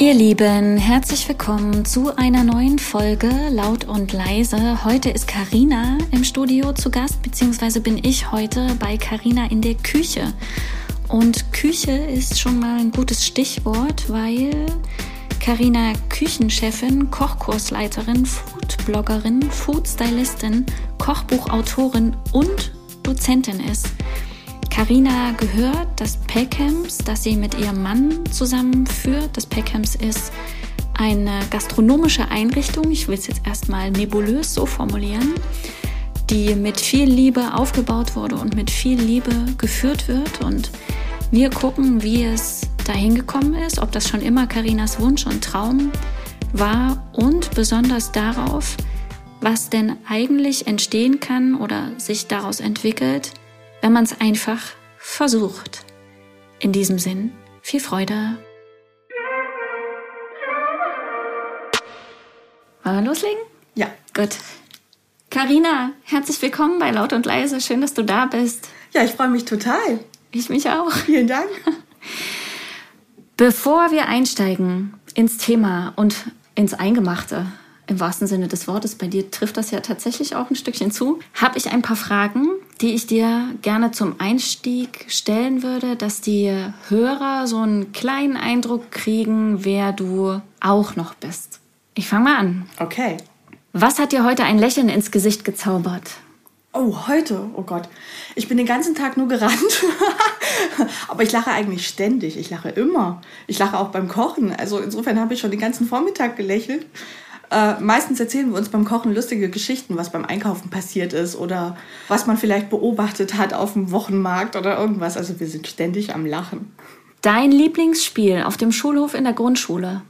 Ihr Lieben, herzlich willkommen zu einer neuen Folge Laut und leise. Heute ist Karina im Studio zu Gast, beziehungsweise bin ich heute bei Karina in der Küche. Und Küche ist schon mal ein gutes Stichwort, weil Karina Küchenchefin, Kochkursleiterin, Foodbloggerin, Foodstylistin, Kochbuchautorin und Dozentin ist. Carina gehört das Peckhams, das sie mit ihrem Mann zusammenführt. Das Peckhams ist eine gastronomische Einrichtung, ich will es jetzt erstmal nebulös so formulieren, die mit viel Liebe aufgebaut wurde und mit viel Liebe geführt wird. Und wir gucken, wie es dahin gekommen ist, ob das schon immer Karinas Wunsch und Traum war und besonders darauf, was denn eigentlich entstehen kann oder sich daraus entwickelt, wenn man es einfach versucht. In diesem Sinn, viel Freude. Wollen wir loslegen? Ja. Gut. Karina, herzlich willkommen bei Laut und Leise. Schön, dass du da bist. Ja, ich freue mich total. Ich mich auch. Vielen Dank. Bevor wir einsteigen ins Thema und ins Eingemachte, im wahrsten Sinne des Wortes, bei dir trifft das ja tatsächlich auch ein Stückchen zu, habe ich ein paar Fragen, die ich dir gerne zum Einstieg stellen würde, dass die Hörer so einen kleinen Eindruck kriegen, wer du auch noch bist. Ich fange mal an. Okay. Was hat dir heute ein Lächeln ins Gesicht gezaubert? Oh, heute? Oh Gott. Ich bin den ganzen Tag nur gerannt. Aber ich lache eigentlich ständig. Ich lache immer. Ich lache auch beim Kochen. Also insofern habe ich schon den ganzen Vormittag gelächelt. Äh, meistens erzählen wir uns beim Kochen lustige Geschichten, was beim Einkaufen passiert ist oder was man vielleicht beobachtet hat auf dem Wochenmarkt oder irgendwas. Also wir sind ständig am Lachen. Dein Lieblingsspiel auf dem Schulhof in der Grundschule?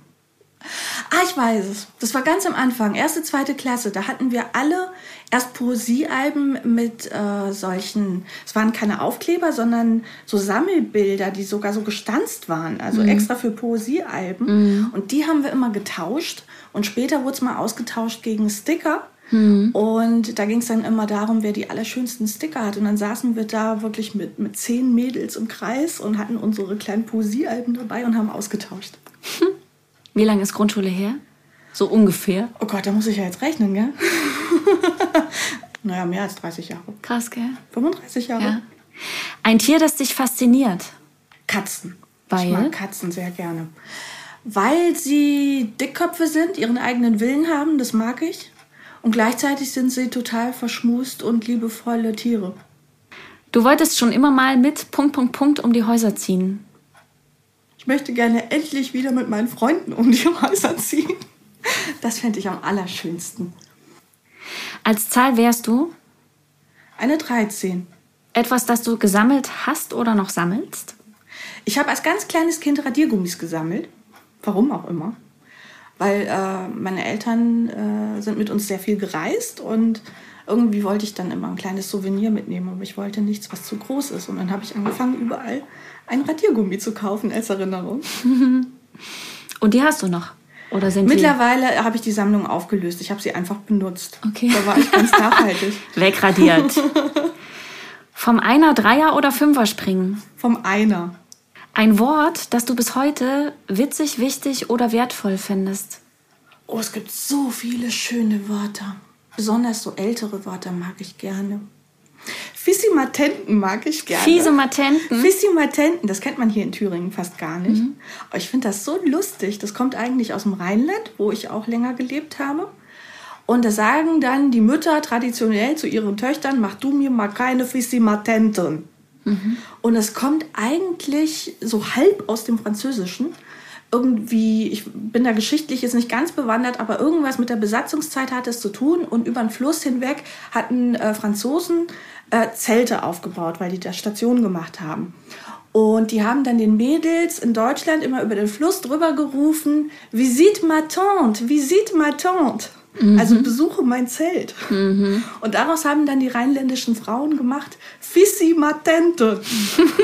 Ah, ich weiß es. Das war ganz am Anfang, erste, zweite Klasse. Da hatten wir alle erst Poesiealben mit äh, solchen, es waren keine Aufkleber, sondern so Sammelbilder, die sogar so gestanzt waren, also mhm. extra für Poesiealben. Mhm. Und die haben wir immer getauscht. Und später wurde es mal ausgetauscht gegen Sticker. Mhm. Und da ging es dann immer darum, wer die allerschönsten Sticker hat. Und dann saßen wir da wirklich mit, mit zehn Mädels im Kreis und hatten unsere kleinen Poesiealben dabei und haben ausgetauscht. Wie lange ist Grundschule her? So ungefähr? Oh Gott, da muss ich ja jetzt rechnen, gell? naja, mehr als 30 Jahre. Krass, gell? 35 Jahre. Ja. Ein Tier, das dich fasziniert? Katzen. Weil? Ich mag Katzen sehr gerne weil sie Dickköpfe sind, ihren eigenen Willen haben, das mag ich. Und gleichzeitig sind sie total verschmust und liebevolle Tiere. Du wolltest schon immer mal mit Punkt, Punkt, Punkt um die Häuser ziehen. Ich möchte gerne endlich wieder mit meinen Freunden um die Häuser ziehen. Das fände ich am allerschönsten. Als Zahl wärst du? Eine 13. Etwas, das du gesammelt hast oder noch sammelst? Ich habe als ganz kleines Kind Radiergummis gesammelt. Warum auch immer. Weil äh, meine Eltern äh, sind mit uns sehr viel gereist und irgendwie wollte ich dann immer ein kleines Souvenir mitnehmen, aber ich wollte nichts, was zu groß ist. Und dann habe ich angefangen, überall ein Radiergummi zu kaufen als Erinnerung. Und die hast du noch? Oder sind Mittlerweile habe ich die Sammlung aufgelöst. Ich habe sie einfach benutzt. Okay. Da war ich ganz nachhaltig. Wegradiert. Vom Einer, Dreier oder Fünfer springen? Vom Einer. Ein Wort, das du bis heute witzig, wichtig oder wertvoll findest. Oh, es gibt so viele schöne Wörter. Besonders so ältere Wörter mag ich gerne. Fissimatenten mag ich gerne. Fissimatenten? Fissimatenten, das kennt man hier in Thüringen fast gar nicht. Mhm. Aber ich finde das so lustig. Das kommt eigentlich aus dem Rheinland, wo ich auch länger gelebt habe. Und da sagen dann die Mütter traditionell zu ihren Töchtern, mach du mir mal keine Fissimatenten. Und es kommt eigentlich so halb aus dem Französischen. Irgendwie, ich bin da geschichtlich jetzt nicht ganz bewandert, aber irgendwas mit der Besatzungszeit hat es zu tun. Und über den Fluss hinweg hatten äh, Franzosen äh, Zelte aufgebaut, weil die da Stationen gemacht haben. Und die haben dann den Mädels in Deutschland immer über den Fluss drüber gerufen, Visite ma tante, Visite ma tante. Mhm. Also besuche mein Zelt. Mhm. Und daraus haben dann die rheinländischen Frauen gemacht, Fissimatente.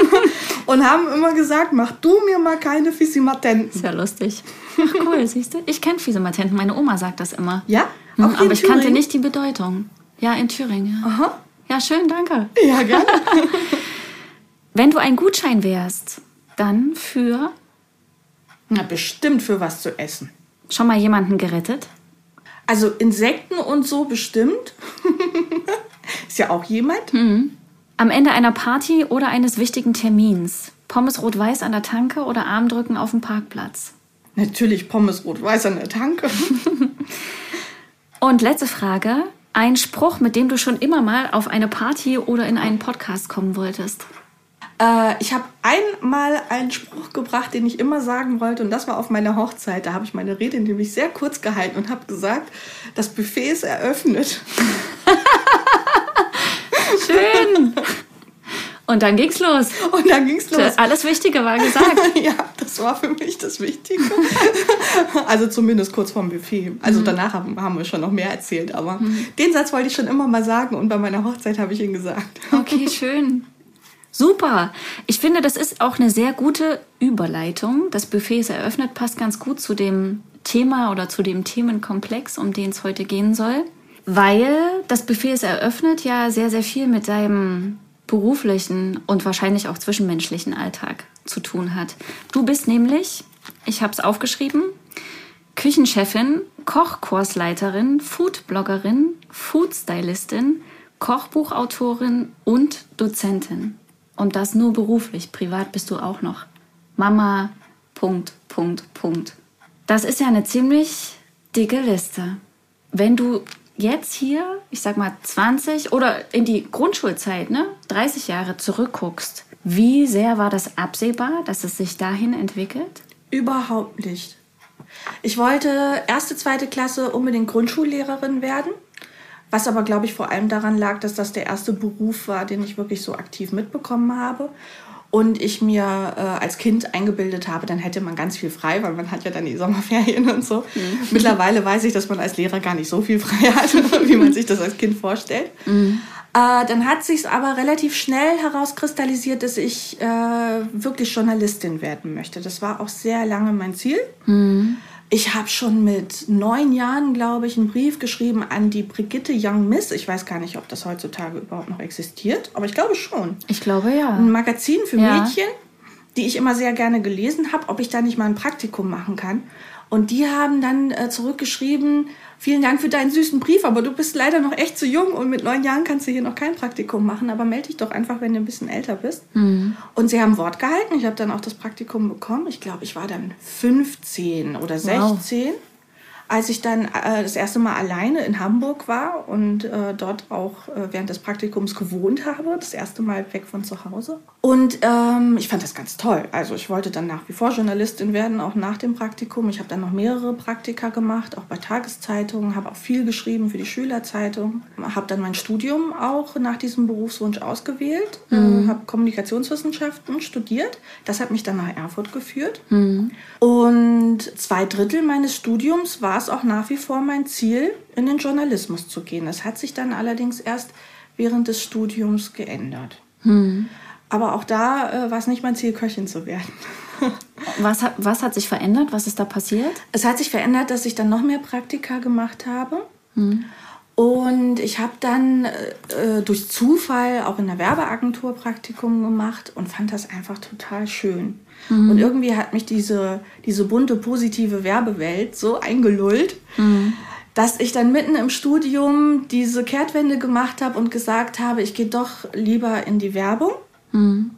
und haben immer gesagt, mach du mir mal keine Fissimatenten. Ist ja lustig. Ach cool, siehst du? Ich kenne Fissimatenten, meine Oma sagt das immer. Ja? Mhm, aber ich kannte nicht die Bedeutung. Ja, in Thüringen. Ja. Aha. Ja, schön, danke. Ja, gerne. Wenn du ein Gutschein wärst, dann für Na, bestimmt für was zu essen. Schon mal jemanden gerettet? Also Insekten und so bestimmt. Ist ja auch jemand. Mhm. Am Ende einer Party oder eines wichtigen Termins. Pommes rot-weiß an der Tanke oder Armdrücken auf dem Parkplatz? Natürlich Pommes rot-weiß an der Tanke. und letzte Frage. Ein Spruch, mit dem du schon immer mal auf eine Party oder in einen Podcast kommen wolltest? Äh, ich habe einmal einen Spruch gebracht, den ich immer sagen wollte, und das war auf meiner Hochzeit. Da habe ich meine Rede nämlich sehr kurz gehalten und habe gesagt, das Buffet ist eröffnet. Schön. Und dann ging's los. Und dann ging's los. Alles Wichtige war gesagt. ja, das war für mich das Wichtige. also zumindest kurz vorm Buffet. Also mhm. danach haben, haben, wir schon noch mehr erzählt, aber mhm. den Satz wollte ich schon immer mal sagen und bei meiner Hochzeit habe ich ihn gesagt. okay, schön. Super. Ich finde, das ist auch eine sehr gute Überleitung. Das Buffet ist eröffnet, passt ganz gut zu dem Thema oder zu dem Themenkomplex, um den es heute gehen soll. Weil das Buffet ist eröffnet ja sehr, sehr viel mit deinem beruflichen und wahrscheinlich auch zwischenmenschlichen Alltag zu tun hat. Du bist nämlich, ich habe es aufgeschrieben, Küchenchefin, Kochkursleiterin, Foodbloggerin, Foodstylistin, Kochbuchautorin und Dozentin. Und das nur beruflich. Privat bist du auch noch Mama. Punkt, Punkt, Punkt. Das ist ja eine ziemlich dicke Liste. Wenn du jetzt hier, ich sag mal 20 oder in die Grundschulzeit, ne, 30 Jahre zurückguckst, wie sehr war das absehbar, dass es sich dahin entwickelt? Überhaupt nicht. Ich wollte erste, zweite Klasse unbedingt Grundschullehrerin werden, was aber, glaube ich, vor allem daran lag, dass das der erste Beruf war, den ich wirklich so aktiv mitbekommen habe und ich mir äh, als Kind eingebildet habe, dann hätte man ganz viel frei, weil man hat ja dann die Sommerferien und so. Mhm. Mittlerweile weiß ich, dass man als Lehrer gar nicht so viel frei hat, wie man sich das als Kind vorstellt. Mhm. Äh, dann hat sich aber relativ schnell herauskristallisiert, dass ich äh, wirklich Journalistin werden möchte. Das war auch sehr lange mein Ziel. Mhm. Ich habe schon mit neun Jahren, glaube ich, einen Brief geschrieben an die Brigitte Young Miss. Ich weiß gar nicht, ob das heutzutage überhaupt noch existiert, aber ich glaube schon. Ich glaube ja. Ein Magazin für ja. Mädchen, die ich immer sehr gerne gelesen habe, ob ich da nicht mal ein Praktikum machen kann. Und die haben dann äh, zurückgeschrieben, vielen Dank für deinen süßen Brief, aber du bist leider noch echt zu jung und mit neun Jahren kannst du hier noch kein Praktikum machen, aber melde dich doch einfach, wenn du ein bisschen älter bist. Mhm. Und sie haben Wort gehalten. Ich habe dann auch das Praktikum bekommen. Ich glaube, ich war dann 15 oder 16. Wow als ich dann äh, das erste Mal alleine in Hamburg war und äh, dort auch äh, während des Praktikums gewohnt habe, das erste Mal weg von zu Hause. Und ähm, ich fand das ganz toll. Also ich wollte dann nach wie vor Journalistin werden, auch nach dem Praktikum. Ich habe dann noch mehrere Praktika gemacht, auch bei Tageszeitungen, habe auch viel geschrieben für die Schülerzeitung, habe dann mein Studium auch nach diesem Berufswunsch ausgewählt, äh, mhm. habe Kommunikationswissenschaften studiert. Das hat mich dann nach Erfurt geführt. Mhm. Und zwei Drittel meines Studiums war war es auch nach wie vor mein Ziel, in den Journalismus zu gehen. Das hat sich dann allerdings erst während des Studiums geändert. Hm. Aber auch da äh, war es nicht mein Ziel, Köchin zu werden. was, hat, was hat sich verändert? Was ist da passiert? Es hat sich verändert, dass ich dann noch mehr Praktika gemacht habe. Hm. Und ich habe dann äh, durch Zufall auch in der Werbeagentur Praktikum gemacht und fand das einfach total schön. Mhm. Und irgendwie hat mich diese, diese bunte, positive Werbewelt so eingelullt, mhm. dass ich dann mitten im Studium diese Kehrtwende gemacht habe und gesagt habe, ich gehe doch lieber in die Werbung. Mhm.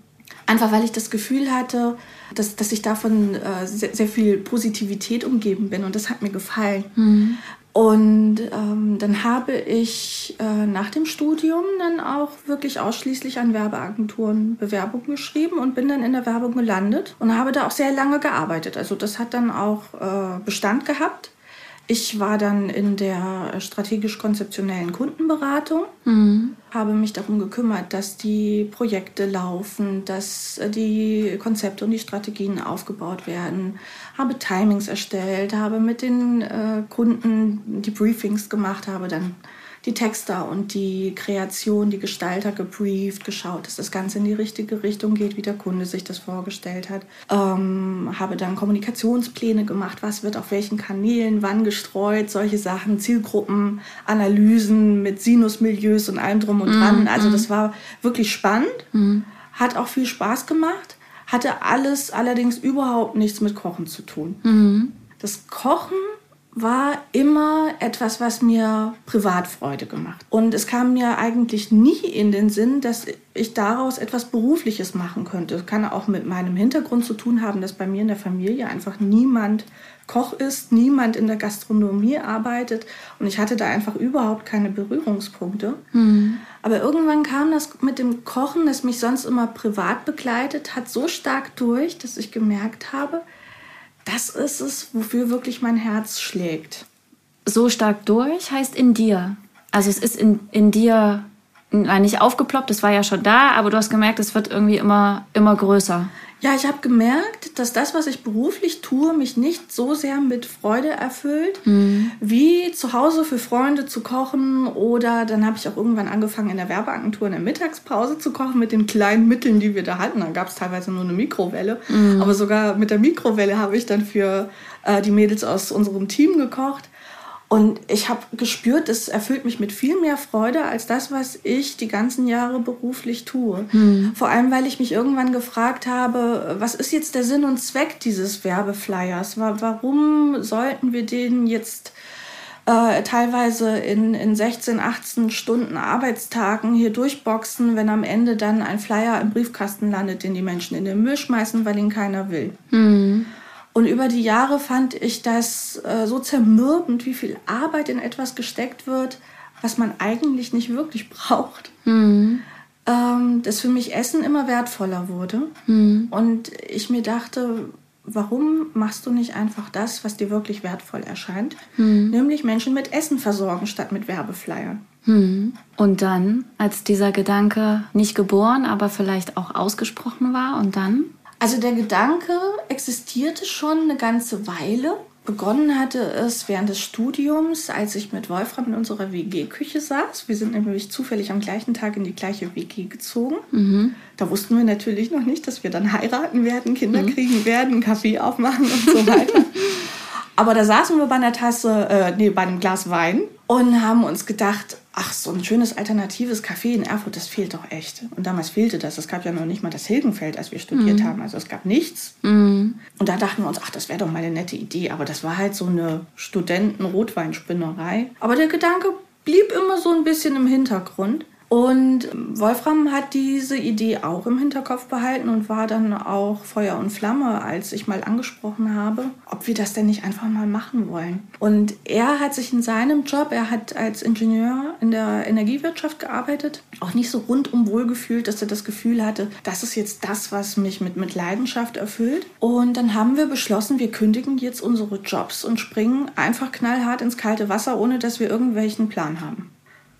Einfach weil ich das Gefühl hatte, dass, dass ich davon äh, sehr, sehr, viel Positivität umgeben bin und das hat mir gefallen. Mhm. Und ähm, dann habe ich äh, nach dem Studium dann auch wirklich ausschließlich an Werbeagenturen Bewerbungen geschrieben und bin dann in der Werbung gelandet und habe da auch sehr lange gearbeitet. Also das hat dann auch äh, Bestand gehabt. Ich war dann in der strategisch-konzeptionellen Kundenberatung, mhm. habe mich darum gekümmert, dass die Projekte laufen, dass die Konzepte und die Strategien aufgebaut werden, habe Timings erstellt, habe mit den äh, Kunden die Briefings gemacht, habe dann die Texter und die Kreation, die Gestalter gebrieft, geschaut, dass das Ganze in die richtige Richtung geht, wie der Kunde sich das vorgestellt hat. Ähm, habe dann Kommunikationspläne gemacht, was wird auf welchen Kanälen, wann gestreut, solche Sachen, Zielgruppen, Analysen mit Sinusmilieus und allem drum und dran. Mm, also das war wirklich spannend, mm. hat auch viel Spaß gemacht hatte alles allerdings überhaupt nichts mit Kochen zu tun. Mhm. Das Kochen war immer etwas, was mir Privatfreude gemacht. Und es kam mir eigentlich nie in den Sinn, dass ich daraus etwas Berufliches machen könnte. Das kann auch mit meinem Hintergrund zu tun haben, dass bei mir in der Familie einfach niemand Koch ist, niemand in der Gastronomie arbeitet und ich hatte da einfach überhaupt keine Berührungspunkte. Mhm. Aber irgendwann kam das mit dem Kochen, das mich sonst immer privat begleitet hat, so stark durch, dass ich gemerkt habe, das ist es, wofür wirklich mein Herz schlägt. So stark durch heißt in dir. Also es ist in, in dir nicht aufgeploppt, es war ja schon da, aber du hast gemerkt, es wird irgendwie immer, immer größer. Ja, ich habe gemerkt, dass das, was ich beruflich tue, mich nicht so sehr mit Freude erfüllt, mhm. wie zu Hause für Freunde zu kochen. Oder dann habe ich auch irgendwann angefangen, in der Werbeagentur in der Mittagspause zu kochen mit den kleinen Mitteln, die wir da hatten. Da gab es teilweise nur eine Mikrowelle. Mhm. Aber sogar mit der Mikrowelle habe ich dann für äh, die Mädels aus unserem Team gekocht. Und ich habe gespürt, es erfüllt mich mit viel mehr Freude als das, was ich die ganzen Jahre beruflich tue. Hm. Vor allem, weil ich mich irgendwann gefragt habe, was ist jetzt der Sinn und Zweck dieses Werbeflyers? Warum sollten wir den jetzt äh, teilweise in, in 16, 18 Stunden Arbeitstagen hier durchboxen, wenn am Ende dann ein Flyer im Briefkasten landet, den die Menschen in den Müll schmeißen, weil ihn keiner will? Hm. Und über die Jahre fand ich das äh, so zermürbend, wie viel Arbeit in etwas gesteckt wird, was man eigentlich nicht wirklich braucht. Mhm. Ähm, dass für mich Essen immer wertvoller wurde. Mhm. Und ich mir dachte, warum machst du nicht einfach das, was dir wirklich wertvoll erscheint? Mhm. Nämlich Menschen mit Essen versorgen statt mit Werbeflyern. Mhm. Und dann, als dieser Gedanke nicht geboren, aber vielleicht auch ausgesprochen war, und dann? Also der Gedanke existierte schon eine ganze Weile. Begonnen hatte es während des Studiums, als ich mit Wolfram in unserer WG-Küche saß. Wir sind nämlich zufällig am gleichen Tag in die gleiche WG gezogen. Mhm. Da wussten wir natürlich noch nicht, dass wir dann heiraten werden, Kinder mhm. kriegen werden, Kaffee aufmachen und so weiter. Aber da saßen wir bei einer Tasse, äh, nee, bei einem Glas Wein und haben uns gedacht, ach, so ein schönes alternatives Café in Erfurt, das fehlt doch echt. Und damals fehlte das. Es gab ja noch nicht mal das Hilgenfeld, als wir studiert mhm. haben. Also es gab nichts. Mhm. Und da dachten wir uns, ach, das wäre doch mal eine nette Idee. Aber das war halt so eine Studenten-Rotweinspinnerei. Aber der Gedanke blieb immer so ein bisschen im Hintergrund. Und Wolfram hat diese Idee auch im Hinterkopf behalten und war dann auch Feuer und Flamme, als ich mal angesprochen habe, ob wir das denn nicht einfach mal machen wollen. Und er hat sich in seinem Job, er hat als Ingenieur in der Energiewirtschaft gearbeitet, auch nicht so rundum wohl gefühlt, dass er das Gefühl hatte, das ist jetzt das, was mich mit, mit Leidenschaft erfüllt. Und dann haben wir beschlossen, wir kündigen jetzt unsere Jobs und springen einfach knallhart ins kalte Wasser, ohne dass wir irgendwelchen Plan haben.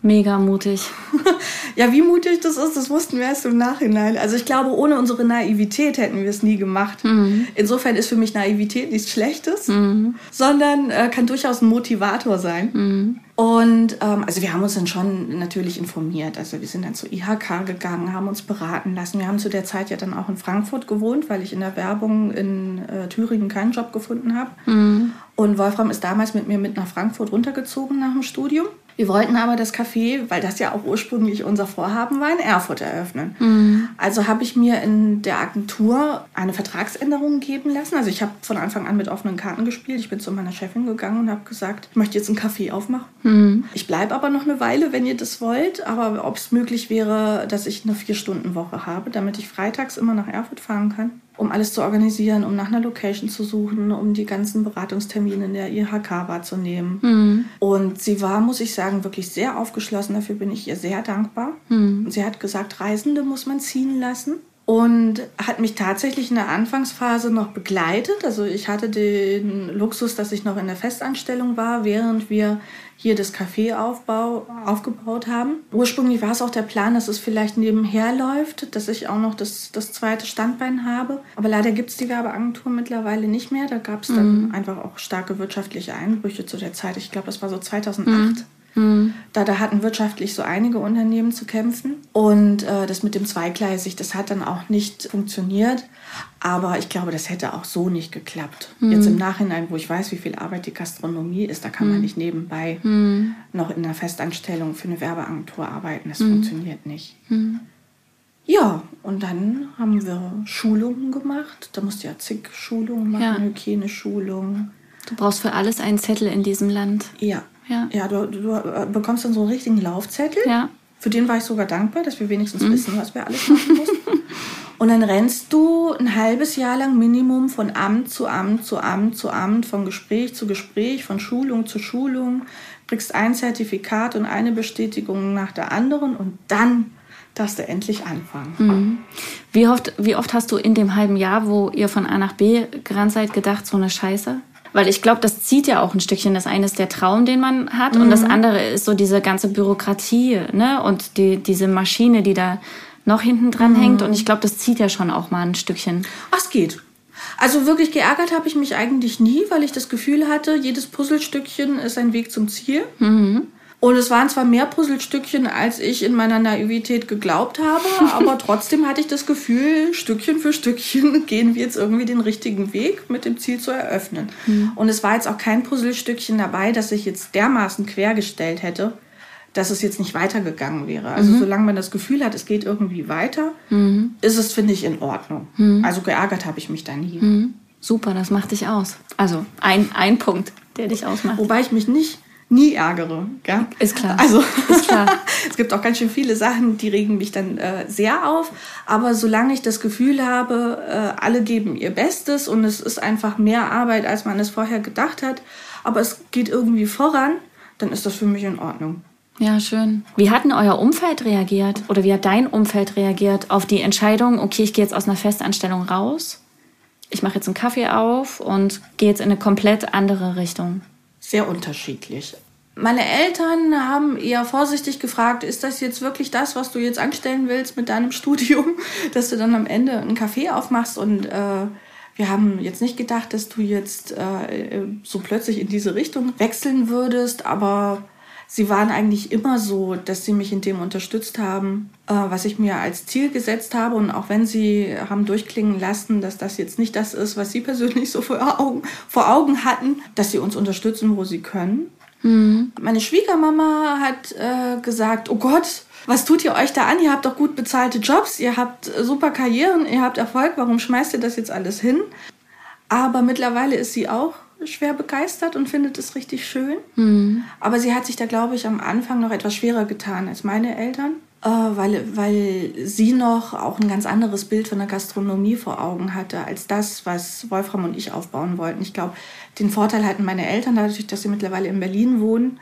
Mega mutig. ja, wie mutig das ist, das wussten wir erst im Nachhinein. Also ich glaube, ohne unsere Naivität hätten wir es nie gemacht. Mhm. Insofern ist für mich Naivität nichts Schlechtes, mhm. sondern äh, kann durchaus ein Motivator sein. Mhm. Und ähm, also wir haben uns dann schon natürlich informiert. Also wir sind dann zur IHK gegangen, haben uns beraten lassen. Wir haben zu der Zeit ja dann auch in Frankfurt gewohnt, weil ich in der Werbung in äh, Thüringen keinen Job gefunden habe. Mhm. Und Wolfram ist damals mit mir mit nach Frankfurt runtergezogen nach dem Studium. Wir wollten aber das Café, weil das ja auch ursprünglich unser Vorhaben war, in Erfurt eröffnen. Mhm. Also habe ich mir in der Agentur eine Vertragsänderung geben lassen. Also ich habe von Anfang an mit offenen Karten gespielt. Ich bin zu meiner Chefin gegangen und habe gesagt, ich möchte jetzt ein Café aufmachen. Mhm. Ich bleibe aber noch eine Weile, wenn ihr das wollt. Aber ob es möglich wäre, dass ich eine Vier-Stunden-Woche habe, damit ich freitags immer nach Erfurt fahren kann um alles zu organisieren, um nach einer Location zu suchen, um die ganzen Beratungstermine in der IHK wahrzunehmen. Mhm. Und sie war, muss ich sagen, wirklich sehr aufgeschlossen. Dafür bin ich ihr sehr dankbar. Mhm. Sie hat gesagt, Reisende muss man ziehen lassen und hat mich tatsächlich in der Anfangsphase noch begleitet. Also ich hatte den Luxus, dass ich noch in der Festanstellung war, während wir hier das Café aufbau, aufgebaut haben. Ursprünglich war es auch der Plan, dass es vielleicht nebenher läuft, dass ich auch noch das, das zweite Standbein habe. Aber leider gibt es die Werbeagentur mittlerweile nicht mehr. Da gab es dann mhm. einfach auch starke wirtschaftliche Einbrüche zu der Zeit. Ich glaube, das war so 2008. Mhm. Mhm. Da, da hatten wirtschaftlich so einige Unternehmen zu kämpfen. Und äh, das mit dem Zweigleisig, das hat dann auch nicht funktioniert. Aber ich glaube, das hätte auch so nicht geklappt. Mhm. Jetzt im Nachhinein, wo ich weiß, wie viel Arbeit die Gastronomie ist, da kann mhm. man nicht nebenbei mhm. noch in einer Festanstellung für eine Werbeagentur arbeiten. Das mhm. funktioniert nicht. Mhm. Ja, und dann haben wir Schulungen gemacht. Da musst du ja zig Schulungen machen, Ja. Hygieneschulungen. Du brauchst für alles einen Zettel in diesem Land. Ja. Ja. Ja, du, du äh, bekommst dann so einen richtigen Laufzettel. Ja. Für den war ich sogar dankbar, dass wir wenigstens wissen, was wir alles machen mussten. Und dann rennst du ein halbes Jahr lang Minimum von Amt zu Amt zu Amt zu Amt, von Gespräch zu Gespräch, von Schulung zu Schulung, kriegst ein Zertifikat und eine Bestätigung nach der anderen und dann darfst du endlich anfangen. Wie oft, wie oft hast du in dem halben Jahr, wo ihr von A nach B gerannt seid, gedacht, so eine Scheiße? Weil ich glaube, das zieht ja auch ein Stückchen. Das eine ist der Traum, den man hat, und das andere ist so diese ganze Bürokratie, ne? Und die, diese Maschine, die da noch hinten dran hängt. Und ich glaube, das zieht ja schon auch mal ein Stückchen. Ach, es geht. Also wirklich geärgert habe ich mich eigentlich nie, weil ich das Gefühl hatte, jedes Puzzlestückchen ist ein Weg zum Ziel. Und es waren zwar mehr Puzzlestückchen, als ich in meiner Naivität geglaubt habe, aber trotzdem hatte ich das Gefühl, Stückchen für Stückchen gehen wir jetzt irgendwie den richtigen Weg mit dem Ziel zu eröffnen. Und es war jetzt auch kein Puzzlestückchen dabei, das ich jetzt dermaßen quergestellt hätte, dass es jetzt nicht weitergegangen wäre. Also solange man das Gefühl hat, es geht irgendwie weiter, ist es, finde ich, in Ordnung. Also geärgert habe ich mich da nie. Super, das macht dich aus. Also ein, ein Punkt, der dich ausmacht. Wobei ich mich nicht nie ärgere. Gell? Ist klar. Also Ist klar. es gibt auch ganz schön viele Sachen, die regen mich dann äh, sehr auf. Aber solange ich das Gefühl habe, äh, alle geben ihr Bestes und es ist einfach mehr Arbeit, als man es vorher gedacht hat, aber es geht irgendwie voran, dann ist das für mich in Ordnung. Ja, schön. Wie hat denn euer Umfeld reagiert oder wie hat dein Umfeld reagiert auf die Entscheidung, okay, ich gehe jetzt aus einer Festanstellung raus, ich mache jetzt einen Kaffee auf und gehe jetzt in eine komplett andere Richtung? Sehr unterschiedlich. Meine Eltern haben eher vorsichtig gefragt, ist das jetzt wirklich das, was du jetzt anstellen willst mit deinem Studium, dass du dann am Ende einen Kaffee aufmachst und äh, wir haben jetzt nicht gedacht, dass du jetzt äh, so plötzlich in diese Richtung wechseln würdest, aber sie waren eigentlich immer so, dass sie mich in dem unterstützt haben, äh, was ich mir als Ziel gesetzt habe. Und auch wenn sie haben durchklingen lassen, dass das jetzt nicht das ist, was sie persönlich so vor Augen, vor Augen hatten, dass sie uns unterstützen, wo sie können. Meine Schwiegermama hat äh, gesagt, oh Gott, was tut ihr euch da an? Ihr habt doch gut bezahlte Jobs, ihr habt äh, super Karrieren, ihr habt Erfolg, warum schmeißt ihr das jetzt alles hin? Aber mittlerweile ist sie auch schwer begeistert und findet es richtig schön. Aber sie hat sich da, glaube ich, am Anfang noch etwas schwerer getan als meine Eltern, äh, weil, weil sie noch auch ein ganz anderes Bild von der Gastronomie vor Augen hatte, als das, was Wolfram und ich aufbauen wollten. Ich glaube, den Vorteil hatten meine Eltern, dadurch, dass sie mittlerweile in Berlin wohnen,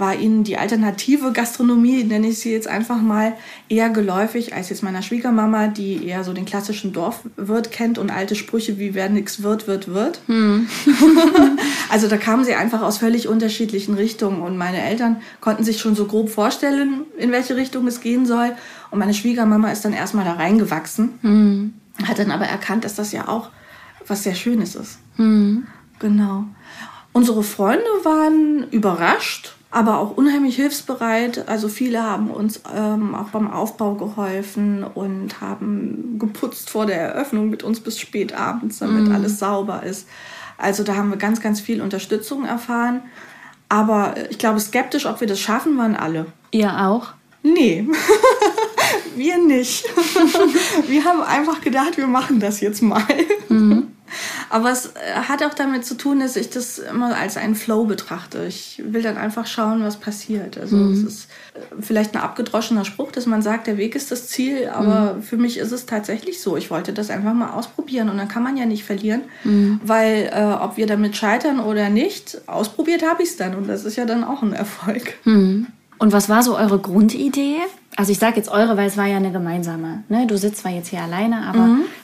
war ihnen die alternative Gastronomie, nenne ich sie jetzt einfach mal, eher geläufig als jetzt meiner Schwiegermama, die eher so den klassischen Dorfwirt kennt und alte Sprüche wie wer nix wird, wird, wird. also da kamen sie einfach aus völlig unterschiedlichen Richtungen und meine Eltern konnten sich schon so grob vorstellen, in welche Richtung es gehen soll. Und meine Schwiegermama ist dann erstmal da reingewachsen, hat dann aber erkannt, dass das ja auch was sehr Schönes ist. Genau. Unsere Freunde waren überrascht, aber auch unheimlich hilfsbereit. Also viele haben uns ähm, auch beim Aufbau geholfen und haben geputzt vor der Eröffnung mit uns bis spät abends, damit alles sauber ist. Also da haben wir ganz, ganz viel Unterstützung erfahren. Aber ich glaube, skeptisch, ob wir das schaffen, waren alle. Ihr auch? Nee, wir nicht. wir haben einfach gedacht, wir machen das jetzt mal. Aber es äh, hat auch damit zu tun, dass ich das immer als einen Flow betrachte. Ich will dann einfach schauen, was passiert. Also es ist äh, vielleicht ein abgedroschener Spruch, dass man sagt, der Weg ist das Ziel, aber für mich ist es tatsächlich so. Ich wollte das einfach mal ausprobieren und dann kann man ja nicht verlieren, weil äh, ob wir damit scheitern oder nicht, ausprobiert habe ich es dann und das ist ja dann auch ein Erfolg. Und was war so eure Grundidee? Also ich sage jetzt eure, weil es war ja eine gemeinsame. Ne? Du sitzt zwar jetzt hier alleine, aber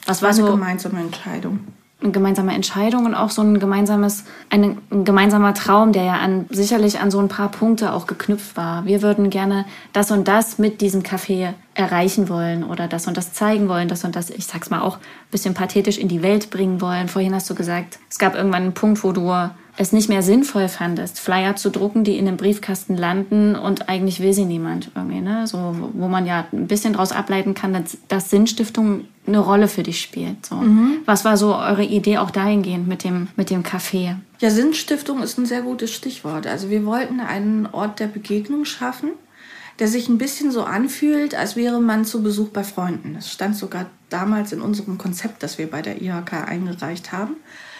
was war War eine so gemeinsame Entscheidung. Eine gemeinsame Entscheidung und auch so ein gemeinsames, ein, ein gemeinsamer Traum, der ja an, sicherlich an so ein paar Punkte auch geknüpft war. Wir würden gerne das und das mit diesem Café erreichen wollen oder das und das zeigen wollen, das und das, ich sag's mal auch bisschen pathetisch in die Welt bringen wollen. Vorhin hast du gesagt, es gab irgendwann einen Punkt, wo du es nicht mehr sinnvoll fandest, Flyer zu drucken, die in dem Briefkasten landen und eigentlich will sie niemand irgendwie, ne? So, wo man ja ein bisschen daraus ableiten kann, dass, dass Sinnstiftung eine Rolle für dich spielt. So. Was war so eure Idee auch dahingehend mit dem, mit dem Café? Ja, Sinnstiftung ist ein sehr gutes Stichwort. Also wir wollten einen Ort der Begegnung schaffen, der sich ein bisschen so anfühlt, als wäre man zu Besuch bei Freunden. Das stand sogar damals in unserem Konzept, das wir bei der IHK eingereicht haben.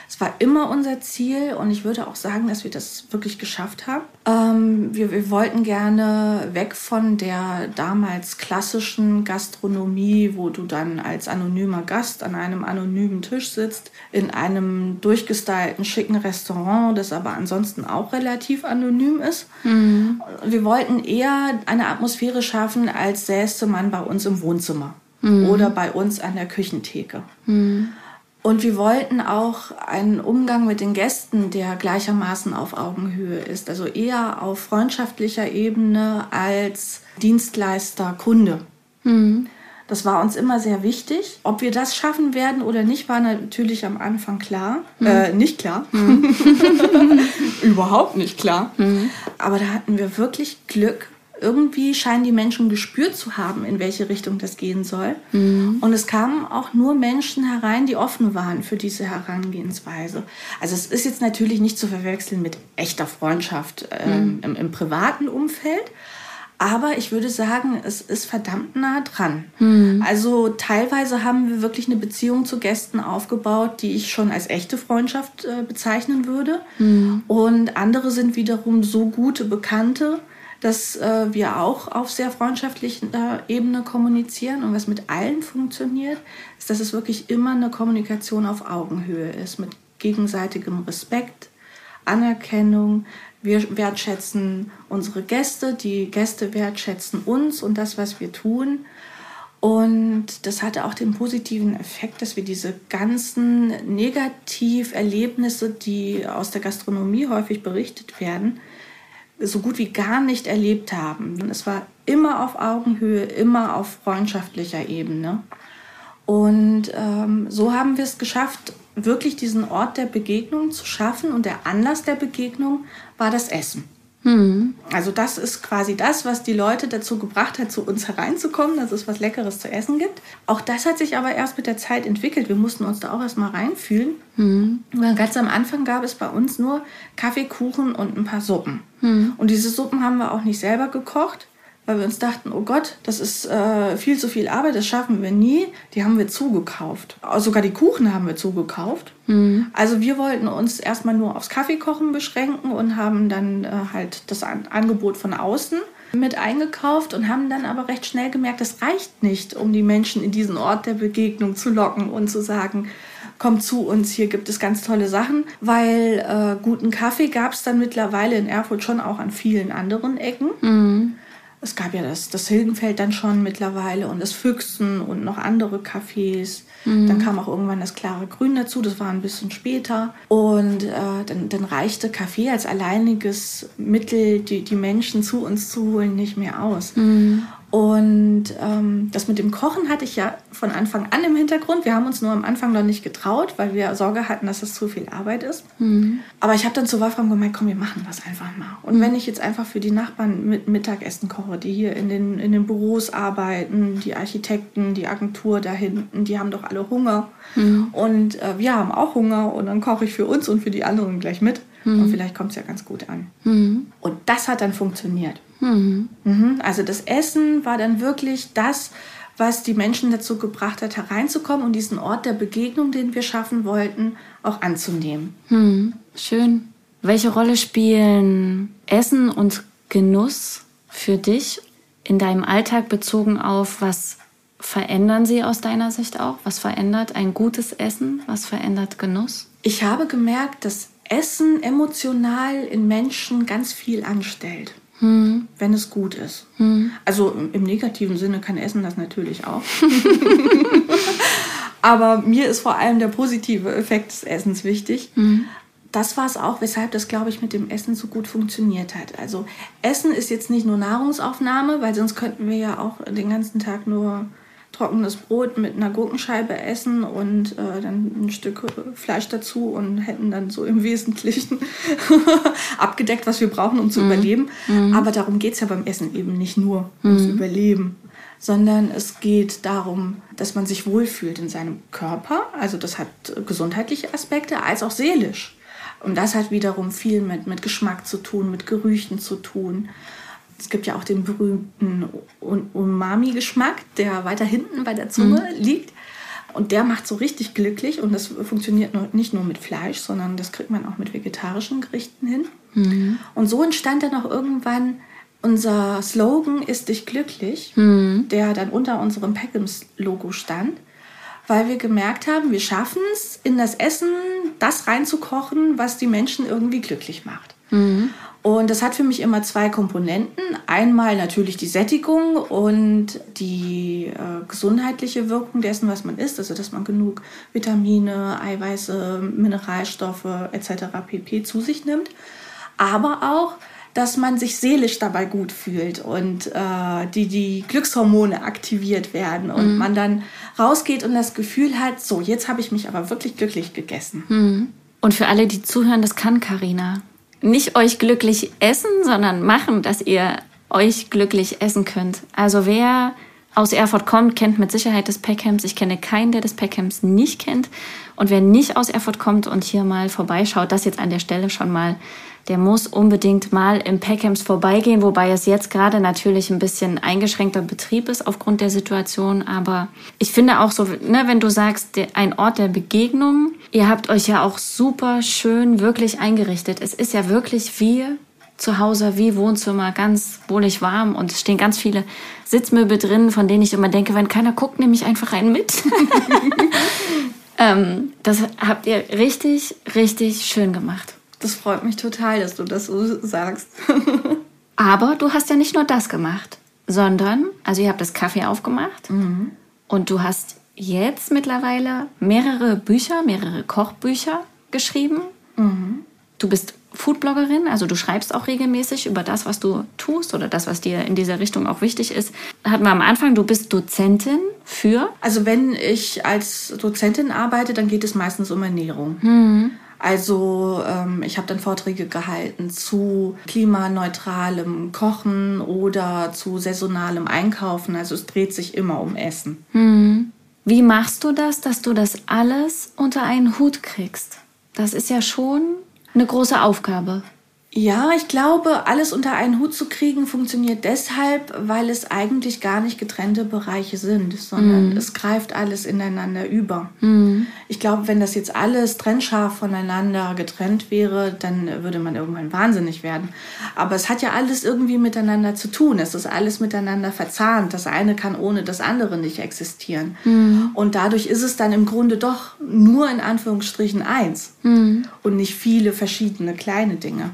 Es war immer unser Ziel und ich würde auch sagen, dass wir das wirklich geschafft haben. Ähm, wir, wir wollten gerne weg von der damals klassischen Gastronomie, wo du dann als anonymer Gast an einem anonymen Tisch sitzt, in einem durchgestylten, schicken Restaurant, das aber ansonsten auch relativ anonym ist. Mhm. Wir wollten eher eine Atmosphäre schaffen, als säße man bei uns im Wohnzimmer mhm. oder bei uns an der Küchentheke. Mhm. Und wir wollten auch einen Umgang mit den Gästen, der gleichermaßen auf Augenhöhe ist. Also eher auf freundschaftlicher Ebene als Dienstleister-Kunde. Mhm. Das war uns immer sehr wichtig. Ob wir das schaffen werden oder nicht, war natürlich am Anfang klar. Mhm. Äh, nicht klar. Mhm. Überhaupt nicht klar. Mhm. Aber da hatten wir wirklich Glück, irgendwie scheinen die Menschen gespürt zu haben, in welche Richtung das gehen soll. Mhm. Und es kamen auch nur Menschen herein, die offen waren für diese Herangehensweise. Also es ist jetzt natürlich nicht zu verwechseln mit echter Freundschaft ähm, mhm. im, im, privaten Umfeld. Aber ich würde sagen, es ist verdammt nah dran. Mhm. Also teilweise haben wir wirklich eine Beziehung zu Gästen aufgebaut, die ich schon als echte Freundschaft äh, bezeichnen würde. Mhm. Und andere sind wiederum so gute Bekannte, dass äh, wir auch auf sehr freundschaftlicher Ebene kommunizieren. Und was mit allen funktioniert, ist, dass es wirklich immer eine Kommunikation auf Augenhöhe ist, mit gegenseitigem Respekt, Anerkennung. Wir wertschätzen unsere Gäste, die Gäste wertschätzen uns und das, was wir tun. Und das hatte auch den positiven Effekt, dass wir diese ganzen Negativerlebnisse, die aus der Gastronomie häufig berichtet werden, so gut wie gar nicht erlebt haben. Es war immer auf Augenhöhe, immer auf freundschaftlicher Ebene. Und ähm, so haben wir es geschafft, wirklich diesen Ort der Begegnung zu schaffen. Und der Anlass der Begegnung war das Essen. Mhm. Also das ist quasi das, was die Leute dazu gebracht hat, zu uns hereinzukommen, dass es was Leckeres zu essen gibt. Auch das hat sich aber erst mit der Zeit entwickelt. Wir mussten uns da auch erst mal reinfühlen. Mhm. Ganz am Anfang gab es bei uns nur Kaffee, Kuchen und ein paar Suppen. Mhm. Und diese Suppen haben wir auch nicht selber gekocht, weil wir uns dachten, oh Gott, das ist äh, viel zu viel Arbeit, das schaffen wir nie. Die haben wir zugekauft. Sogar die Kuchen haben wir zugekauft. Mhm. Also wir wollten uns erstmal nur aufs Kaffeekochen beschränken und haben dann äh, halt das An Angebot von außen mit eingekauft und haben dann aber recht schnell gemerkt, das reicht nicht, um die Menschen in diesen Ort der Begegnung zu locken und zu sagen, kommt zu uns, hier gibt es ganz tolle Sachen, weil äh, guten Kaffee gab es dann mittlerweile in Erfurt schon auch an vielen anderen Ecken. Mhm es gab ja das, das Hilgenfeld dann schon mittlerweile und das Füchsen und noch andere Cafés. Mhm. Dann kam auch irgendwann das klare Grün dazu, das war ein bisschen später. Und äh, dann, dann reichte Kaffee als alleiniges Mittel, die, die Menschen zu uns zu holen, nicht mehr aus. Mhm. Und ähm, das mit dem Kochen hatte ich ja von Anfang an im Hintergrund. Wir haben uns nur am Anfang noch nicht getraut, weil wir Sorge hatten, dass das zu viel Arbeit ist. Mhm. Aber ich habe dann zu Wolfram gemeint, komm, wir machen das einfach mal. Und mhm. wenn ich jetzt einfach für die Nachbarn mit Mittagessen koche, die hier in den, in den Büros arbeiten, die Architekten, die Agentur da hinten, die haben doch alle Hunger. Mhm. Und äh, wir haben auch Hunger und dann koche ich für uns und für die anderen gleich mit. Und mhm. vielleicht kommt es ja ganz gut an. Mhm. Und das hat dann funktioniert. Mhm. Mhm. Also das Essen war dann wirklich das, was die Menschen dazu gebracht hat, hereinzukommen und diesen Ort der Begegnung, den wir schaffen wollten, auch anzunehmen. Mhm. Schön. Welche Rolle spielen Essen und Genuss für dich in deinem Alltag bezogen auf, was verändern sie aus deiner Sicht auch? Was verändert ein gutes Essen? Was verändert Genuss? Ich habe gemerkt, dass Essen emotional in Menschen ganz viel anstellt hm. wenn es gut ist. Hm. Also im negativen Sinne kann Essen das natürlich auch. Aber mir ist vor allem der positive Effekt des Essens wichtig. Hm. Das war es auch, weshalb das, glaube ich, mit dem Essen so gut funktioniert hat. Also Essen ist jetzt nicht nur Nahrungsaufnahme, weil sonst könnten wir ja auch den ganzen Tag nur trockenes Brot mit einer Gurkenscheibe essen und äh, dann ein Stück Fleisch dazu und hätten dann so im Wesentlichen abgedeckt, was wir brauchen, um zu mhm. überleben. Mhm. Aber darum geht es ja beim Essen eben nicht nur ums mhm. Überleben, sondern es geht darum, dass man sich wohlfühlt in seinem Körper. Also das hat gesundheitliche Aspekte, als auch seelisch. Und das hat wiederum viel mit, mit Geschmack zu tun, mit Gerüchen zu tun. Es gibt ja auch den berühmten Umami-Geschmack, der weiter hinten bei der Zunge mhm. liegt. Und der macht so richtig glücklich und das funktioniert nicht nur mit Fleisch, sondern das kriegt man auch mit vegetarischen Gerichten hin. Mhm. Und so entstand dann auch irgendwann unser Slogan Ist dich glücklich, mhm. der dann unter unserem Peckhams-Logo stand, weil wir gemerkt haben, wir schaffen es, in das Essen das reinzukochen, was die Menschen irgendwie glücklich macht. Mhm. Und das hat für mich immer zwei Komponenten. Einmal natürlich die Sättigung und die äh, gesundheitliche Wirkung dessen, was man isst, also dass man genug Vitamine, Eiweiße, Mineralstoffe etc. pp zu sich nimmt. Aber auch, dass man sich seelisch dabei gut fühlt und äh, die, die Glückshormone aktiviert werden und mhm. man dann rausgeht und das Gefühl hat, so, jetzt habe ich mich aber wirklich glücklich gegessen. Mhm. Und für alle, die zuhören, das kann Karina nicht euch glücklich essen, sondern machen, dass ihr euch glücklich essen könnt. Also wer aus Erfurt kommt, kennt mit Sicherheit das Peckhams. Ich kenne keinen, der das Peckhams nicht kennt. Und wer nicht aus Erfurt kommt und hier mal vorbeischaut, das jetzt an der Stelle schon mal der muss unbedingt mal im Peckhams vorbeigehen, wobei es jetzt gerade natürlich ein bisschen eingeschränkter Betrieb ist aufgrund der Situation. Aber ich finde auch so, ne, wenn du sagst, ein Ort der Begegnung, ihr habt euch ja auch super schön wirklich eingerichtet. Es ist ja wirklich wie zu Hause, wie Wohnzimmer, ganz wohlig warm und es stehen ganz viele Sitzmöbel drin, von denen ich immer denke, wenn keiner guckt, nehme ich einfach einen mit. ähm, das habt ihr richtig, richtig schön gemacht. Das freut mich total, dass du das so sagst. Aber du hast ja nicht nur das gemacht, sondern, also ihr habt das Kaffee aufgemacht mhm. und du hast jetzt mittlerweile mehrere Bücher, mehrere Kochbücher geschrieben. Mhm. Du bist Foodbloggerin, also du schreibst auch regelmäßig über das, was du tust oder das, was dir in dieser Richtung auch wichtig ist. Hatten wir am Anfang, du bist Dozentin für? Also wenn ich als Dozentin arbeite, dann geht es meistens um Ernährung. Mhm. Also ähm, ich habe dann Vorträge gehalten zu klimaneutralem Kochen oder zu saisonalem Einkaufen. Also es dreht sich immer um Essen. Hm. Wie machst du das, dass du das alles unter einen Hut kriegst? Das ist ja schon eine große Aufgabe. Ja, ich glaube, alles unter einen Hut zu kriegen funktioniert deshalb, weil es eigentlich gar nicht getrennte Bereiche sind, sondern mm. es greift alles ineinander über. Mm. Ich glaube, wenn das jetzt alles trennscharf voneinander getrennt wäre, dann würde man irgendwann wahnsinnig werden. Aber es hat ja alles irgendwie miteinander zu tun. Es ist alles miteinander verzahnt. Das eine kann ohne das andere nicht existieren. Mm. Und dadurch ist es dann im Grunde doch nur in Anführungsstrichen eins und nicht viele verschiedene kleine Dinge.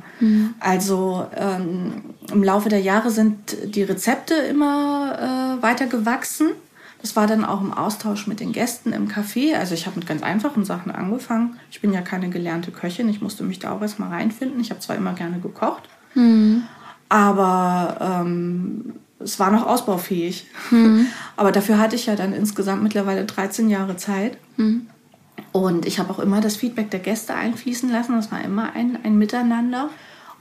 Also ähm, im Laufe der Jahre sind die Rezepte immer äh, weiter gewachsen. Das war dann auch im Austausch mit den Gästen im Café. Also ich habe mit ganz einfachen Sachen angefangen. Ich bin ja keine gelernte Köchin. Ich musste mich da auch erstmal reinfinden. Ich habe zwar immer gerne gekocht, mhm. aber ähm, es war noch ausbaufähig. Mhm. aber dafür hatte ich ja dann insgesamt mittlerweile 13 Jahre Zeit. Mhm. Und ich habe auch immer das Feedback der Gäste einfließen lassen. Das war immer ein, ein Miteinander.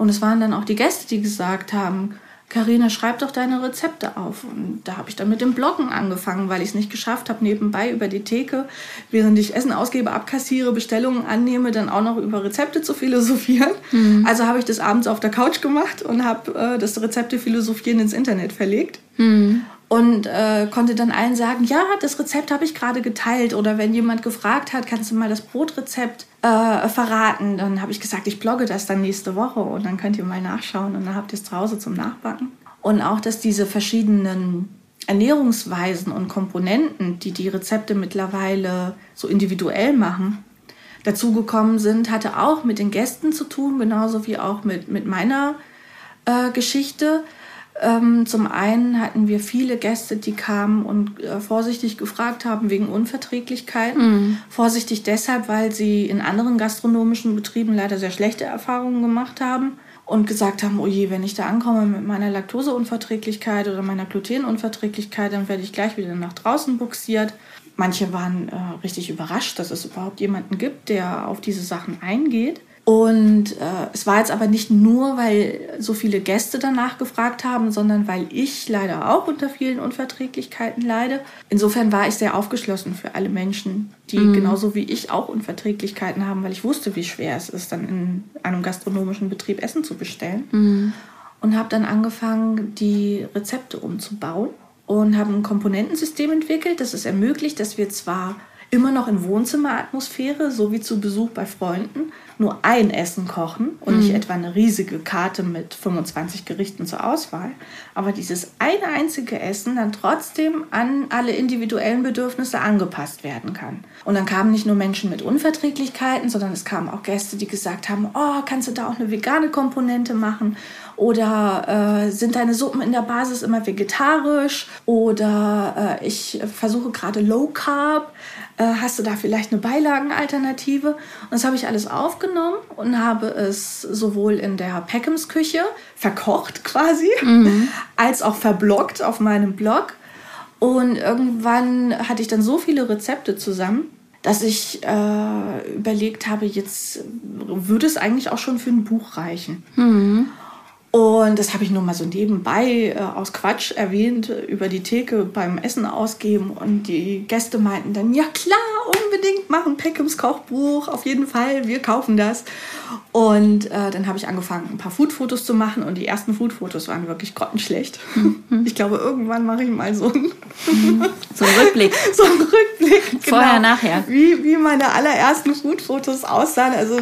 Und es waren dann auch die Gäste, die gesagt haben, Karina, schreib doch deine Rezepte auf. Und da habe ich dann mit dem Bloggen angefangen, weil ich es nicht geschafft habe, nebenbei über die Theke, während ich Essen ausgebe, abkassiere, Bestellungen annehme, dann auch noch über Rezepte zu philosophieren. Mhm. Also habe ich das abends auf der Couch gemacht und habe äh, das Rezepte philosophieren ins Internet verlegt. Mhm und äh, konnte dann allen sagen, ja, das Rezept habe ich gerade geteilt. Oder wenn jemand gefragt hat, kannst du mal das Brotrezept äh, verraten, dann habe ich gesagt, ich blogge das dann nächste Woche und dann könnt ihr mal nachschauen und dann habt ihr es zu Hause zum Nachbacken. Und auch, dass diese verschiedenen Ernährungsweisen und Komponenten, die die Rezepte mittlerweile so individuell machen, dazugekommen sind, hatte auch mit den Gästen zu tun, genauso wie auch mit, mit meiner äh, Geschichte zum einen hatten wir viele Gäste, die kamen und äh, vorsichtig gefragt haben wegen Unverträglichkeit. Mhm. Vorsichtig deshalb, weil sie in anderen gastronomischen Betrieben leider sehr schlechte Erfahrungen gemacht haben und gesagt haben, oh je, wenn ich da ankomme mit meiner Laktoseunverträglichkeit oder meiner Glutenunverträglichkeit, dann werde ich gleich wieder nach draußen buxiert. Manche waren äh, richtig überrascht, dass es überhaupt jemanden gibt, der auf diese Sachen eingeht. Und äh, es war jetzt aber nicht nur, weil so viele Gäste danach gefragt haben, sondern weil ich leider auch unter vielen Unverträglichkeiten leide. Insofern war ich sehr aufgeschlossen für alle Menschen, die mhm. genauso wie ich auch Unverträglichkeiten haben, weil ich wusste, wie schwer es ist, dann in einem gastronomischen Betrieb Essen zu bestellen. Mhm. und habe dann angefangen, die Rezepte umzubauen und habe ein Komponentensystem entwickelt, das es ermöglicht, dass wir zwar immer noch in Wohnzimmeratmosphäre, so wie zu Besuch bei Freunden, nur ein Essen kochen und mhm. nicht etwa eine riesige Karte mit 25 Gerichten zur Auswahl. Aber dieses eine einzige Essen dann trotzdem an alle individuellen Bedürfnisse angepasst werden kann. Und dann kamen nicht nur Menschen mit Unverträglichkeiten, sondern es kamen auch Gäste, die gesagt haben, oh, kannst du da auch eine vegane Komponente machen? Oder äh, sind deine Suppen in der Basis immer vegetarisch? Oder äh, ich versuche gerade Low Carb. Äh, hast du da vielleicht eine Beilagenalternative? Und das habe ich alles aufgenommen und habe es sowohl in der Peckhams Küche verkocht quasi, mhm. als auch verbloggt auf meinem Blog. Und irgendwann hatte ich dann so viele Rezepte zusammen, dass ich äh, überlegt habe, jetzt würde es eigentlich auch schon für ein Buch reichen. Mhm. Und das habe ich nur mal so nebenbei äh, aus Quatsch erwähnt, über die Theke beim Essen ausgeben. Und die Gäste meinten dann, ja klar, unbedingt machen Peckhams Kochbuch, auf jeden Fall, wir kaufen das. Und äh, dann habe ich angefangen, ein paar Foodfotos zu machen. Und die ersten Foodfotos waren wirklich grottenschlecht. Mhm. Ich glaube, irgendwann mache ich mal so ein so ein Rückblick. so ein Rückblick. Genau, Vorher, nachher. Wie, wie meine allerersten Foodfotos aussahen. Also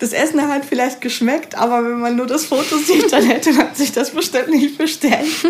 das Essen hat vielleicht geschmeckt, aber wenn man nur das Foto sieht, dann hätte man sich das bestimmt nicht bestellt.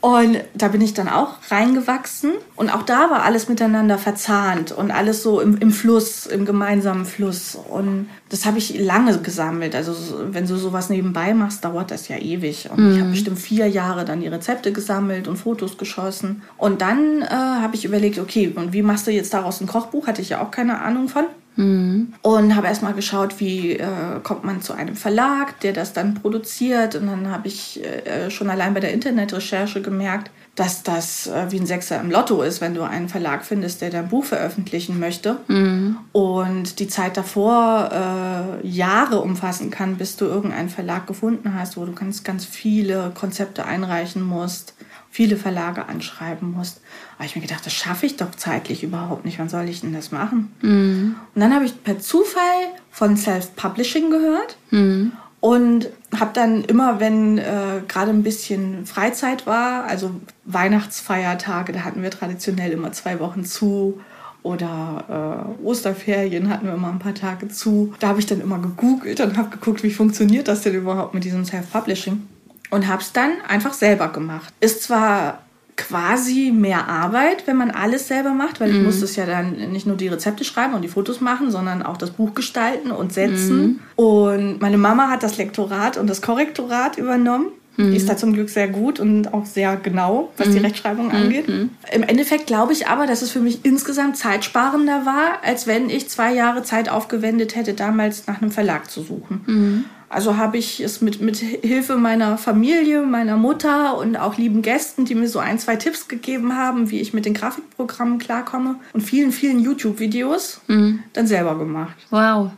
und da bin ich dann auch reingewachsen. Und auch da war alles miteinander verzahnt und alles so im, im Fluss, im gemeinsamen Fluss. Und das habe ich lange gesammelt. Also wenn du sowas nebenbei machst, dauert das ja ewig. Und mhm. ich habe bestimmt vier Jahre dann die Rezepte gesammelt und Fotos geschossen. Und dann äh, habe ich überlegt, okay, und wie machst du jetzt daraus ein Kochbuch? Hatte ich ja auch keine Ahnung von. Mhm. Und habe erstmal geschaut, wie äh, kommt man zu einem Verlag, der das dann produziert. Und dann habe ich äh, schon allein bei der Internetrecherche gemerkt, dass das äh, wie ein Sechser im Lotto ist, wenn du einen Verlag findest, der dein Buch veröffentlichen möchte. Mhm. Und die Zeit davor äh, Jahre umfassen kann, bis du irgendeinen Verlag gefunden hast, wo du ganz, ganz viele Konzepte einreichen musst viele Verlage anschreiben musst. Aber ich mir gedacht, das schaffe ich doch zeitlich überhaupt nicht. Wann soll ich denn das machen? Mhm. Und dann habe ich per Zufall von Self-Publishing gehört. Mhm. Und habe dann immer, wenn äh, gerade ein bisschen Freizeit war, also Weihnachtsfeiertage, da hatten wir traditionell immer zwei Wochen zu oder äh, Osterferien hatten wir immer ein paar Tage zu. Da habe ich dann immer gegoogelt und habe geguckt, wie funktioniert das denn überhaupt mit diesem Self-Publishing und habe es dann einfach selber gemacht. Ist zwar quasi mehr Arbeit, wenn man alles selber macht, weil mhm. ich musste es ja dann nicht nur die Rezepte schreiben und die Fotos machen, sondern auch das Buch gestalten und setzen. Mhm. Und meine Mama hat das Lektorat und das Korrektorat übernommen. Mhm. Die ist da zum Glück sehr gut und auch sehr genau, was die mhm. Rechtschreibung mhm. angeht. Mhm. Im Endeffekt glaube ich aber, dass es für mich insgesamt zeitsparender war, als wenn ich zwei Jahre Zeit aufgewendet hätte, damals nach einem Verlag zu suchen. Mhm. Also habe ich es mit, mit Hilfe meiner Familie, meiner Mutter und auch lieben Gästen, die mir so ein, zwei Tipps gegeben haben, wie ich mit den Grafikprogrammen klarkomme und vielen, vielen YouTube-Videos mhm. dann selber gemacht. Wow.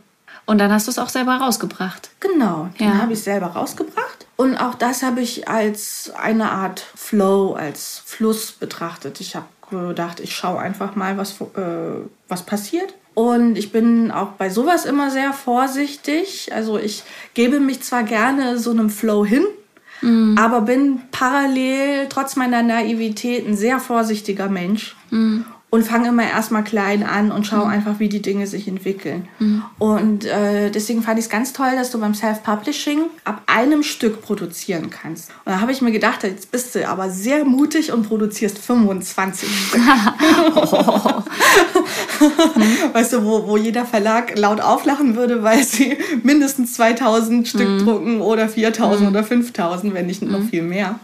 Und dann hast du es auch selber rausgebracht. Genau, dann ja. habe ich es selber rausgebracht. Und auch das habe ich als eine Art Flow, als Fluss betrachtet. Ich habe gedacht, ich schaue einfach mal, was, äh, was passiert. Und ich bin auch bei sowas immer sehr vorsichtig. Also ich gebe mich zwar gerne so einem Flow hin, mhm. aber bin parallel trotz meiner Naivität ein sehr vorsichtiger Mensch. Mhm und fange immer erstmal klein an und schaue mhm. einfach, wie die Dinge sich entwickeln. Mhm. Und äh, deswegen fand ich es ganz toll, dass du beim Self-Publishing ab einem Stück produzieren kannst. Und da habe ich mir gedacht, jetzt bist du aber sehr mutig und produzierst 25 Stück. weißt du, wo, wo jeder Verlag laut auflachen würde, weil sie mindestens 2000 Stück mhm. drucken oder 4000 mhm. oder 5000, wenn nicht noch mhm. viel mehr.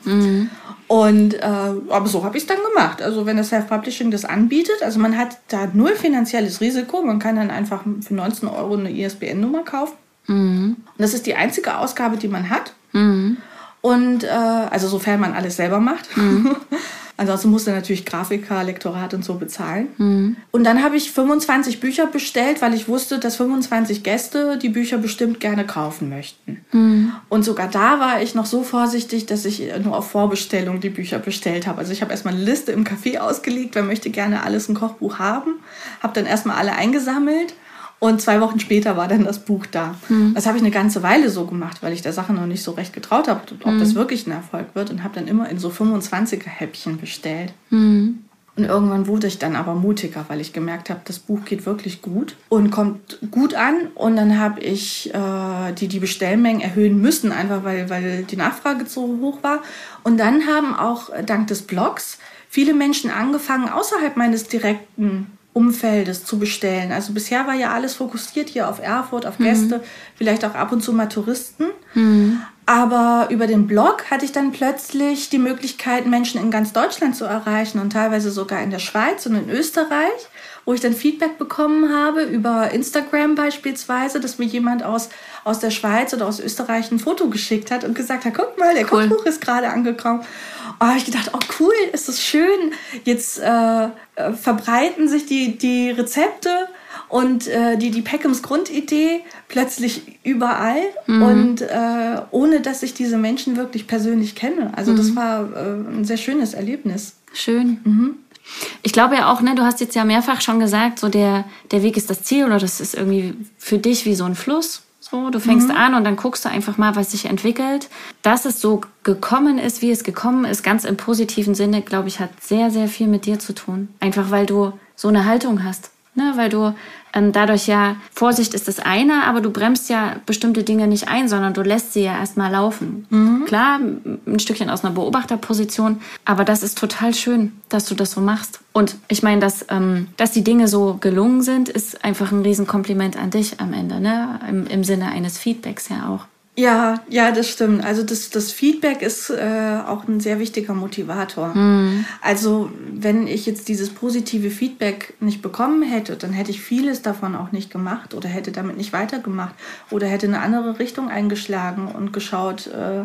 Und äh, aber so habe ich es dann gemacht. Also wenn das Self-Publishing das anbietet, also man hat da null finanzielles Risiko, man kann dann einfach für 19 Euro eine ISBN-Nummer kaufen. Mhm. Und das ist die einzige Ausgabe, die man hat. Mhm. Und äh, also sofern man alles selber macht. Mhm. Ansonsten musste natürlich Grafiker, Lektorat und so bezahlen. Mhm. Und dann habe ich 25 Bücher bestellt, weil ich wusste, dass 25 Gäste die Bücher bestimmt gerne kaufen möchten. Mhm. Und sogar da war ich noch so vorsichtig, dass ich nur auf Vorbestellung die Bücher bestellt habe. Also ich habe erstmal eine Liste im Café ausgelegt, wer möchte gerne alles ein Kochbuch haben. Habe dann erstmal alle eingesammelt Und zwei Wochen später war dann das Buch da. Mhm. Das habe ich eine ganze Weile so gemacht, weil ich der Sache noch nicht so recht getraut habe, ob mhm. das wirklich ein Erfolg wird. Und habe dann immer in so 25er-Häppchen bestellt. Mhm. Und irgendwann wurde ich dann aber mutiger, weil ich gemerkt habe, das Buch geht wirklich gut und kommt gut an. Und dann habe ich äh, die, die Bestellmengen erhöhen müssen, einfach weil, weil die Nachfrage so hoch war. Und dann haben auch dank des Blogs viele Menschen angefangen, außerhalb meines direkten Umfeldes zu bestellen. Also bisher war ja alles fokussiert hier auf Erfurt, auf Gäste, mhm. vielleicht auch ab und zu mal Touristen. Mhm. Aber über den Blog hatte ich dann plötzlich die Möglichkeit, Menschen in ganz Deutschland zu erreichen und teilweise sogar in der Schweiz und in Österreich, wo ich dann Feedback bekommen habe über Instagram beispielsweise, dass mir jemand aus, aus der Schweiz oder aus Österreich ein Foto geschickt hat und gesagt hat, guck mal, der cool. Kochbuch ist gerade angekommen. Und habe ich gedacht, oh cool, ist das schön. Jetzt äh, äh verbreiten sich die, die Rezepte und äh, die, die Peckhams Grundidee plötzlich überall mhm. und äh, ohne dass ich diese Menschen wirklich persönlich kenne. Also mhm. das war äh, ein sehr schönes Erlebnis. Schön. Mhm. Ich glaube ja auch, ne, du hast jetzt ja mehrfach schon gesagt, so der, der Weg ist das Ziel oder das ist irgendwie für dich wie so ein Fluss. So, du fängst mhm. an und dann guckst du einfach mal, was sich entwickelt. Dass es so gekommen ist, wie es gekommen ist, ganz im positiven Sinne, glaube ich, hat sehr, sehr viel mit dir zu tun. Einfach weil du so eine Haltung hast. Ne? Weil du ähm, dadurch ja, Vorsicht ist das eine, aber du bremst ja bestimmte Dinge nicht ein, sondern du lässt sie ja erstmal laufen. Mhm. Klar, ein Stückchen aus einer Beobachterposition, aber das ist total schön, dass du das so machst. Und ich meine, dass, ähm, dass die Dinge so gelungen sind, ist einfach ein Riesenkompliment an dich am Ende, ne? Im, im Sinne eines Feedbacks ja auch. Ja, ja, das stimmt. Also das, das Feedback ist äh, auch ein sehr wichtiger Motivator. Mhm. Also wenn ich jetzt dieses positive Feedback nicht bekommen hätte, dann hätte ich vieles davon auch nicht gemacht oder hätte damit nicht weitergemacht oder hätte eine andere Richtung eingeschlagen und geschaut, äh,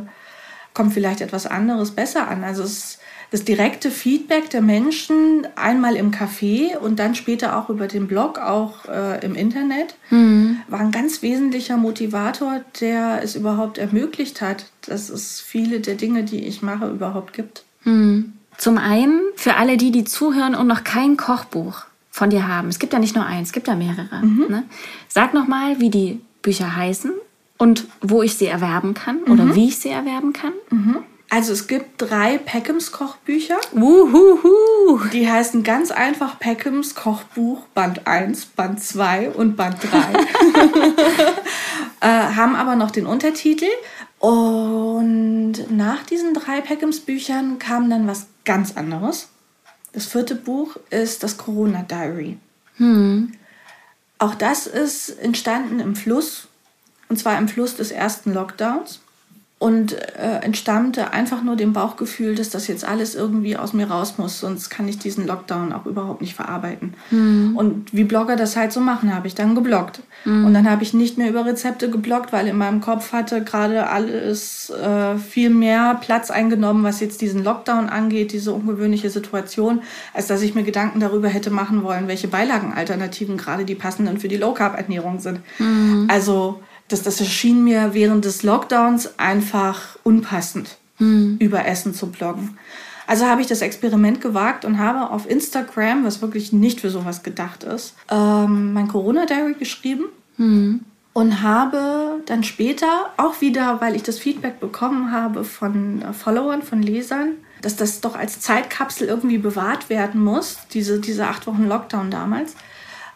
kommt vielleicht etwas anderes besser an. Also es das direkte Feedback der Menschen einmal im Café und dann später auch über den Blog, auch äh, im Internet, mhm. war ein ganz wesentlicher Motivator, der es überhaupt ermöglicht hat, dass es viele der Dinge, die ich mache, überhaupt gibt. Mhm. Zum einen für alle die, die zuhören und noch kein Kochbuch von dir haben. Es gibt ja nicht nur eins, es gibt ja mehrere. Mhm. Ne? Sag noch mal, wie die Bücher heißen und wo ich sie erwerben kann oder mhm. wie ich sie erwerben kann. Mhm. Also es gibt drei Peckhams Kochbücher. Uhuhu. Die heißen ganz einfach Peckhams Kochbuch Band 1, Band 2 und Band 3. äh, haben aber noch den Untertitel. Und nach diesen drei Peckhams Büchern kam dann was ganz anderes. Das vierte Buch ist das Corona Diary. Hm. Auch das ist entstanden im Fluss. Und zwar im Fluss des ersten Lockdowns und äh, entstammte einfach nur dem Bauchgefühl, dass das jetzt alles irgendwie aus mir raus muss, sonst kann ich diesen Lockdown auch überhaupt nicht verarbeiten. Mhm. Und wie Blogger das halt so machen, habe ich dann gebloggt. Mhm. Und dann habe ich nicht mehr über Rezepte gebloggt, weil in meinem Kopf hatte gerade alles äh, viel mehr Platz eingenommen, was jetzt diesen Lockdown angeht, diese ungewöhnliche Situation, als dass ich mir Gedanken darüber hätte machen wollen, welche Beilagenalternativen gerade die passenden für die Low Carb Ernährung sind. Mhm. Also das, das erschien mir während des Lockdowns einfach unpassend, hm. über Essen zu bloggen. Also habe ich das Experiment gewagt und habe auf Instagram, was wirklich nicht für sowas gedacht ist, ähm, mein Corona-Diary geschrieben. Hm. Und habe dann später auch wieder, weil ich das Feedback bekommen habe von äh, Followern, von Lesern, dass das doch als Zeitkapsel irgendwie bewahrt werden muss, diese, diese acht Wochen Lockdown damals,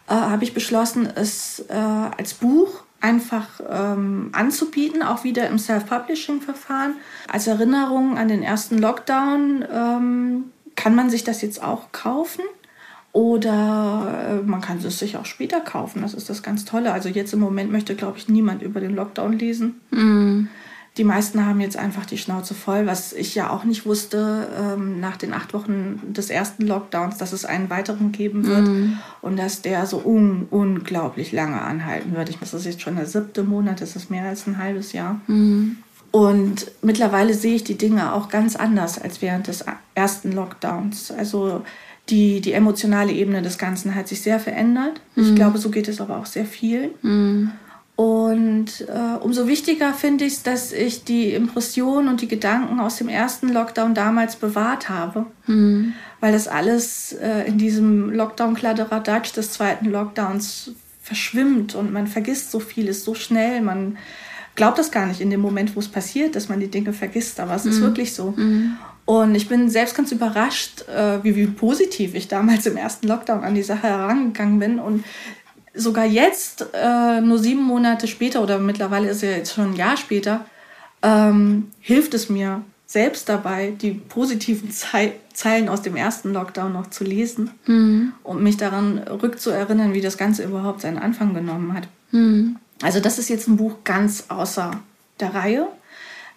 äh, habe ich beschlossen, es äh, als Buch einfach ähm, anzubieten, auch wieder im Self-Publishing-Verfahren. Als Erinnerung an den ersten Lockdown ähm, kann man sich das jetzt auch kaufen. Oder äh, man kann es sich auch später kaufen. Das ist das ganz Tolle. Also jetzt im Moment möchte, glaube ich, niemand über den Lockdown lesen. Mm. Die meisten haben jetzt einfach die Schnauze voll, was ich ja auch nicht wusste ähm, nach den acht Wochen des ersten Lockdowns, dass es einen weiteren geben wird mm. und dass der so un unglaublich lange anhalten wird. Ich das ist jetzt schon der siebte Monat, das ist mehr als ein halbes Jahr. Mm. Und mittlerweile sehe ich die Dinge auch ganz anders als während des ersten Lockdowns. Also die, die emotionale Ebene des Ganzen hat sich sehr verändert. Mm. Ich mhm. glaube, so geht es aber auch sehr viel. Und äh, umso wichtiger finde ich es, dass ich die Impressionen und die Gedanken aus dem ersten Lockdown damals bewahrt habe. Mhm. Weil das alles äh, in diesem Lockdown-Kladderadatsch des zweiten Lockdowns verschwimmt und man vergisst so vieles so schnell. Man glaubt das gar nicht in dem Moment, wo es passiert, dass man die Dinge vergisst, aber es mhm. ist wirklich so. Mhm. Und ich bin selbst ganz überrascht, äh, wie, wie positiv ich damals im ersten Lockdown an die Sache herangegangen bin und sogar jetzt, äh, nur sieben Monate später oder mittlerweile ist ja jetzt schon ein Jahr später, ähm, hilft es mir selbst dabei, die positiven Ze Zeilen aus dem ersten Lockdown noch zu lesen mhm. und mich daran rückzuerinnern, wie das Ganze überhaupt seinen Anfang genommen hat. Mhm. Also das ist jetzt ein Buch ganz außer der Reihe.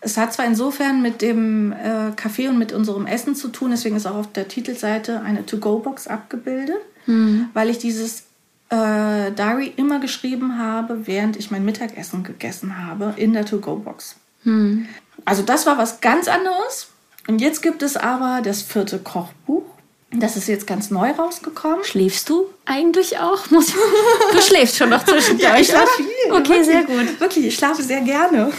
Es hat zwar insofern mit dem äh, Kaffee und mit unserem Essen zu tun, deswegen ist auch auf der Titelseite eine To-Go-Box abgebildet, mhm. weil ich dieses äh, Diary immer geschrieben habe, während ich mein Mittagessen gegessen habe in der To-Go-Box. Hm. Also das war was ganz anderes. Und jetzt gibt es aber das vierte Kochbuch. Das ist jetzt ganz neu rausgekommen. Schläfst du eigentlich auch? Muss du schläfst schon noch zwischendurch. ja, ich schlafe viel. Okay, wirklich, sehr gut. Wirklich, ich schlafe sehr gerne.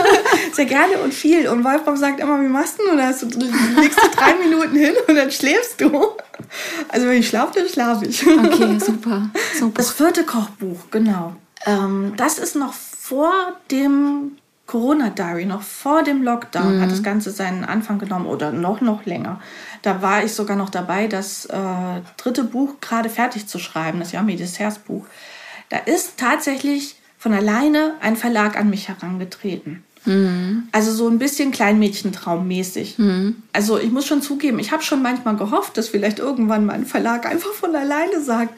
sehr gerne und viel. Und Wolfram sagt immer, wie machst du das? Du legst du drei Minuten hin und dann schläfst du. Also wenn ich schlafe, dann schlafe ich. Okay, super. super. Das vierte Kochbuch, genau. Ähm, das ist noch vor dem Corona-Diary, noch vor dem Lockdown mhm. hat das Ganze seinen Anfang genommen oder noch, noch länger. Da war ich sogar noch dabei, das äh, dritte Buch gerade fertig zu schreiben, das Yummy Desserts Buch. Da ist tatsächlich von alleine ein Verlag an mich herangetreten. Mhm. Also so ein bisschen Kleinmädchentraummäßig. Mhm. Also ich muss schon zugeben, ich habe schon manchmal gehofft, dass vielleicht irgendwann mein Verlag einfach von alleine sagt,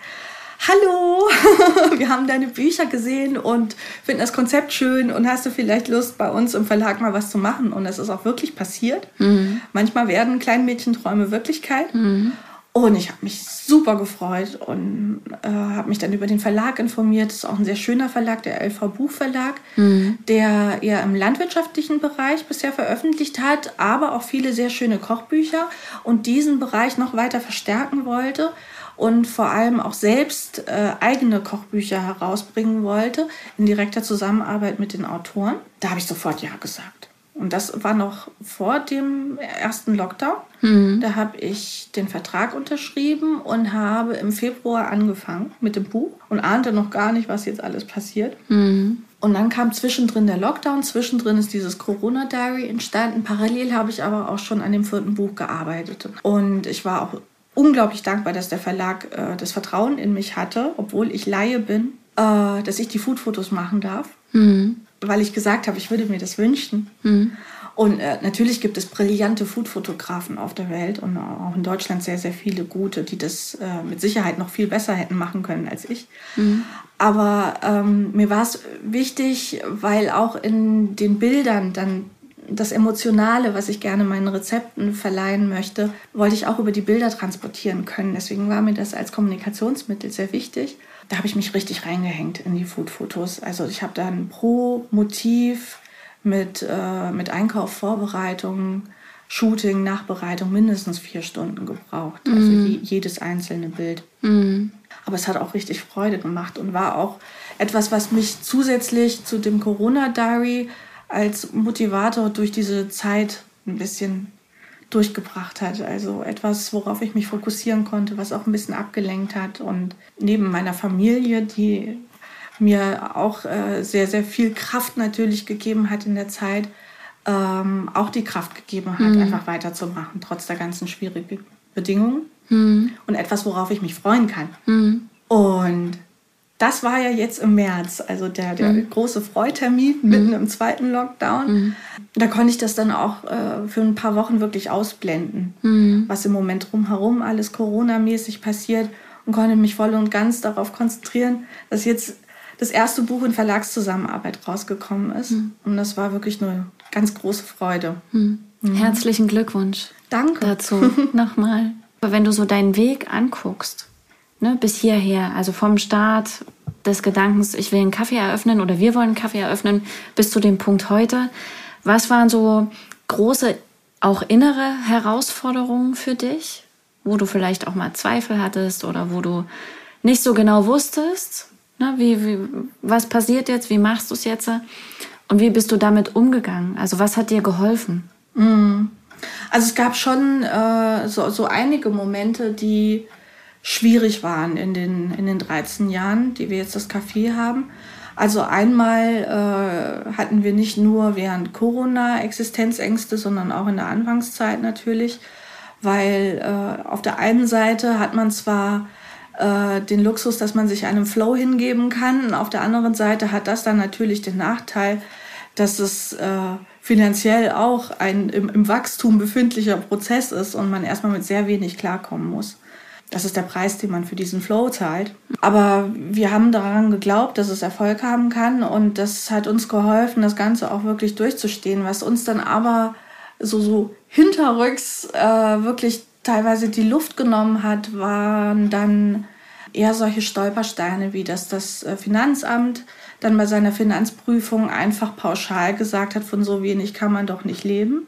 hallo, wir haben deine Bücher gesehen und finden das Konzept schön und hast du vielleicht Lust, bei uns im Verlag mal was zu machen? Und es ist auch wirklich passiert. Mhm. Manchmal werden Kleinmädchenträume Wirklichkeit. Mhm. Und ich habe mich super gefreut und äh, habe mich dann über den Verlag informiert. Das ist auch ein sehr schöner Verlag, der LV Buchverlag, mhm. der eher im landwirtschaftlichen Bereich bisher veröffentlicht hat, aber auch viele sehr schöne Kochbücher und diesen Bereich noch weiter verstärken wollte und vor allem auch selbst äh, eigene Kochbücher herausbringen wollte in direkter Zusammenarbeit mit den Autoren. Da habe ich sofort Ja gesagt. Und das war noch vor dem ersten Lockdown. Mhm. Da habe ich den Vertrag unterschrieben und habe im Februar angefangen mit dem Buch und ahnte noch gar nicht, was jetzt alles passiert. Mhm. Und dann kam zwischendrin der Lockdown, zwischendrin ist dieses Corona-Diary entstanden. Parallel habe ich aber auch schon an dem vierten Buch gearbeitet. Und ich war auch unglaublich dankbar, dass der Verlag äh, das Vertrauen in mich hatte, obwohl ich Laie bin, äh, dass ich die Foodfotos machen darf, mhm. weil ich gesagt habe, ich würde mir das wünschen. Mhm. Und äh, natürlich gibt es brillante Foodfotografen auf der Welt und auch in Deutschland sehr, sehr viele gute, die das äh, mit Sicherheit noch viel besser hätten machen können als ich. Mhm. Aber ähm, mir war es wichtig, weil auch in den Bildern dann das Emotionale, was ich gerne meinen Rezepten verleihen möchte, wollte ich auch über die Bilder transportieren können. Deswegen war mir das als Kommunikationsmittel sehr wichtig. Da habe ich mich richtig reingehängt in die Food-Fotos. Also ich habe dann pro Motiv mit, äh, mit Einkauf, Vorbereitung, Shooting, Nachbereitung mindestens vier Stunden gebraucht. Also mm. je, jedes einzelne Bild. Mm. Aber es hat auch richtig Freude gemacht und war auch etwas, was mich zusätzlich zu dem Corona-Diary als Motivator durch diese Zeit ein bisschen durchgebracht hat. Also etwas, worauf ich mich fokussieren konnte, was auch ein bisschen abgelenkt hat. Und neben meiner Familie, die mir auch äh, sehr, sehr viel Kraft natürlich gegeben hat in der Zeit, ähm, auch die Kraft gegeben hat, mhm. einfach weiterzumachen, trotz der ganzen schwierigen Bedingungen. Mhm. Und etwas, worauf ich mich freuen kann. Mhm. Und das war ja jetzt im März, also der, der mhm. große Freutermin mitten mhm. im zweiten Lockdown. Mhm. Da konnte ich das dann auch äh, für ein paar Wochen wirklich ausblenden, mhm. was im Moment drumherum alles Corona-mäßig passiert und konnte mich voll und ganz darauf konzentrieren, dass jetzt das erste Buch in Verlagszusammenarbeit rausgekommen ist. Mhm. Und das war wirklich eine ganz große Freude. Mhm. Herzlichen Glückwunsch. Danke. Dazu nochmal. Wenn du so deinen Weg anguckst, ne, bis hierher, also vom Start des Gedankens, ich will einen Kaffee eröffnen oder wir wollen einen Kaffee eröffnen, bis zu dem Punkt heute. Was waren so große, auch innere Herausforderungen für dich, wo du vielleicht auch mal Zweifel hattest oder wo du nicht so genau wusstest, ne, wie, wie, was passiert jetzt, wie machst du es jetzt und wie bist du damit umgegangen? Also was hat dir geholfen? Mm. Also es gab schon äh, so, so einige Momente, die schwierig waren in den, in den 13 Jahren, die wir jetzt das Café haben. Also einmal äh, hatten wir nicht nur während Corona Existenzängste, sondern auch in der Anfangszeit natürlich, weil äh, auf der einen Seite hat man zwar äh, den Luxus, dass man sich einem Flow hingeben kann, auf der anderen Seite hat das dann natürlich den Nachteil, dass es äh, finanziell auch ein im, im Wachstum befindlicher Prozess ist und man erstmal mit sehr wenig klarkommen muss. Das ist der Preis, den man für diesen Flow zahlt. Aber wir haben daran geglaubt, dass es Erfolg haben kann und das hat uns geholfen, das Ganze auch wirklich durchzustehen. Was uns dann aber so, so hinterrücks äh, wirklich teilweise die Luft genommen hat, waren dann eher solche Stolpersteine, wie dass das äh, Finanzamt dann bei seiner Finanzprüfung einfach pauschal gesagt hat, von so wenig kann man doch nicht leben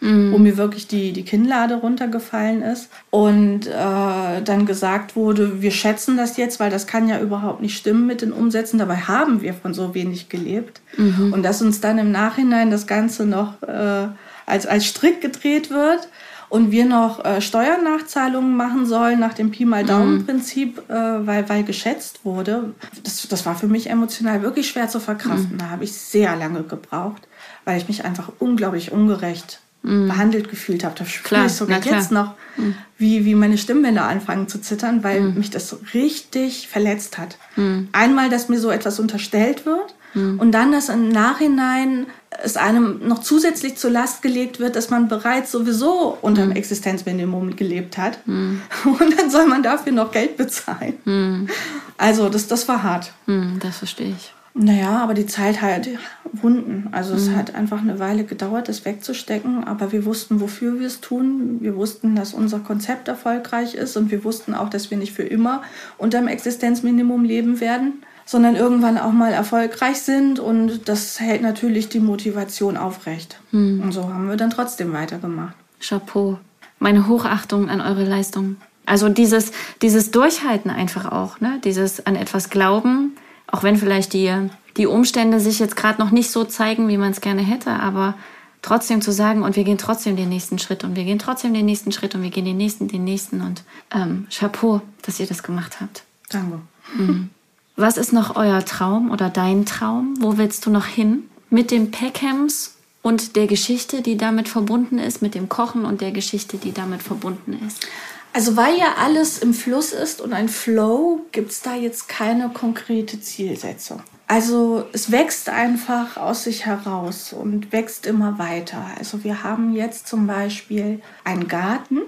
mhm. wo mir wirklich die, die Kinnlade runtergefallen ist. Und äh, dann gesagt wurde, wir schätzen das jetzt, weil das kann ja überhaupt nicht stimmen mit den Umsätzen. Dabei haben wir von so wenig gelebt. Mhm. Und dass uns dann im Nachhinein das Ganze noch äh, als, als Strick gedreht wird und wir noch äh, Steuernachzahlungen machen sollen nach dem Pi mal Daumen-Prinzip, mhm. äh, weil, weil geschätzt wurde. Das, das war für mich emotional wirklich schwer zu verkraften. Mhm. Da habe ich sehr lange gebraucht, weil ich mich einfach unglaublich ungerecht mhm. behandelt gefühlt habe. Da spüre ich sogar jetzt noch, mhm. wie, wie meine Stimmbänder anfangen zu zittern, weil mhm. mich das richtig verletzt hat. Mhm. Einmal, dass mir so etwas unterstellt wird mhm. und dann, dass im Nachhinein es einem noch zusätzlich zur Last gelegt wird, dass man bereits sowieso unter dem mhm. Existenzminimum gelebt hat. Und dann soll man dafür noch Geld bezahlen. Also das, das war hart. Das verstehe ich. Naja, aber die Zeit halt Wunden. Also es mhm. hat einfach eine Weile gedauert, das wegzustecken, aber wir wussten, wofür wir es tun. Wir wussten, dass unser Konzept erfolgreich ist und wir wussten auch, dass wir nicht für immer unter dem Existenzminimum leben werden, sondern irgendwann auch mal erfolgreich sind und das hält natürlich die Motivation aufrecht. Mhm. Und so haben wir dann trotzdem weitergemacht. Chapeau. Meine Hochachtung an eure Leistung. Also dieses, dieses Durchhalten einfach auch, ne? Dieses an etwas glauben, auch wenn vielleicht die, die Umstände sich jetzt gerade noch nicht so zeigen, wie man es gerne hätte, aber trotzdem zu sagen, und wir gehen trotzdem den nächsten Schritt und wir gehen trotzdem den nächsten Schritt und wir gehen den nächsten, den nächsten und ähm, Chapeau, dass ihr das gemacht habt. Danke. Mhm. Was ist noch euer Traum oder dein Traum? Wo willst du noch hin? Mit dem Peckhams und der Geschichte, die damit verbunden ist, mit dem Kochen und der Geschichte, die damit verbunden ist? Also weil ja alles im Fluss ist und ein Flow, gibt es da jetzt keine konkrete Zielsetzung. Also es wächst einfach aus sich heraus und wächst immer weiter. Also wir haben jetzt zum Beispiel einen Garten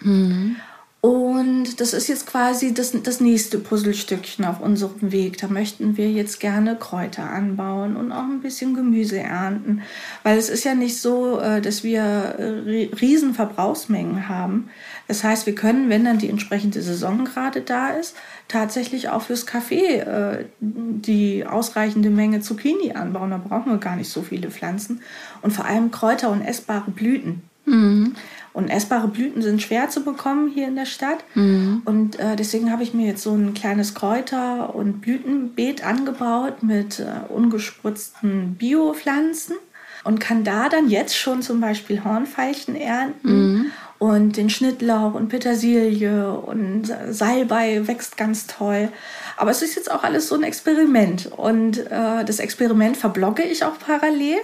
mhm. Und das ist jetzt quasi das, das nächste Puzzlestückchen auf unserem Weg. Da möchten wir jetzt gerne Kräuter anbauen und auch ein bisschen Gemüse ernten, weil es ist ja nicht so, äh, dass wir äh, riesen Verbrauchsmengen haben. Das heißt, wir können, wenn dann die entsprechende Saison gerade da ist, tatsächlich auch fürs Kaffee äh, die ausreichende Menge Zucchini anbauen. Da brauchen wir gar nicht so viele Pflanzen. Und vor allem Kräuter und essbare Blüten. Mhm. Und essbare Blüten sind schwer zu bekommen hier in der Stadt. Mhm. Und äh, deswegen habe ich mir jetzt so ein kleines Kräuter- und Blütenbeet angebaut mit äh, ungespritzten Biopflanzen und kann da dann jetzt schon zum Beispiel Hornfeilchen ernten. Mhm und den Schnittlauch und Petersilie und Salbei wächst ganz toll. Aber es ist jetzt auch alles so ein Experiment und äh, das Experiment verblogge ich auch parallel.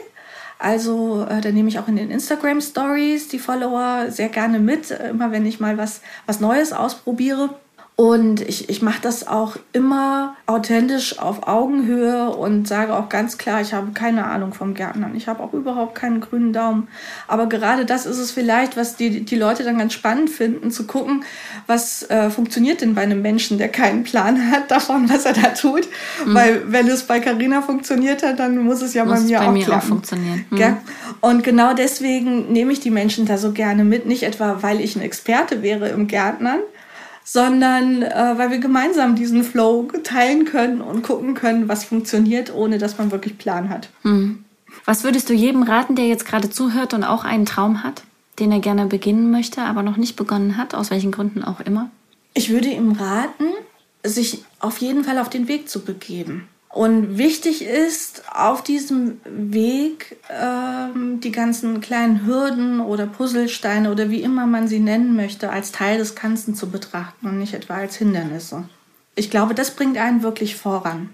Also äh, da nehme ich auch in den Instagram Stories die Follower sehr gerne mit, immer wenn ich mal was, was Neues ausprobiere. Und ich, ich mache das auch immer authentisch auf Augenhöhe und sage auch ganz klar, ich habe keine Ahnung vom Gärtnern. Ich habe auch überhaupt keinen grünen Daumen. Aber gerade das ist es vielleicht, was die, die Leute dann ganz spannend finden, zu gucken, was äh, funktioniert denn bei einem Menschen, der keinen Plan hat davon, was er da tut. Mhm. Weil wenn es bei Carina funktioniert hat, dann muss es ja muss bei mir, bei auch, mir auch funktionieren. Mhm. Und genau deswegen nehme ich die Menschen da so gerne mit. Nicht etwa, weil ich ein Experte wäre im Gärtnern, sondern äh, weil wir gemeinsam diesen Flow teilen können und gucken können, was funktioniert, ohne dass man wirklich Plan hat. Mhm. Was würdest du jedem raten, der jetzt gerade zuhört und auch einen Traum hat, den er gerne beginnen möchte, aber noch nicht begonnen hat, aus welchen Gründen auch immer? Ich würde ihm raten, sich auf jeden Fall auf den Weg zu begeben Und wichtig ist, auf diesem Weg ähm, die ganzen kleinen Hürden oder Puzzlesteine oder wie immer man sie nennen möchte, als Teil des Ganzen zu betrachten und nicht etwa als Hindernisse. Ich glaube, das bringt einen wirklich voran.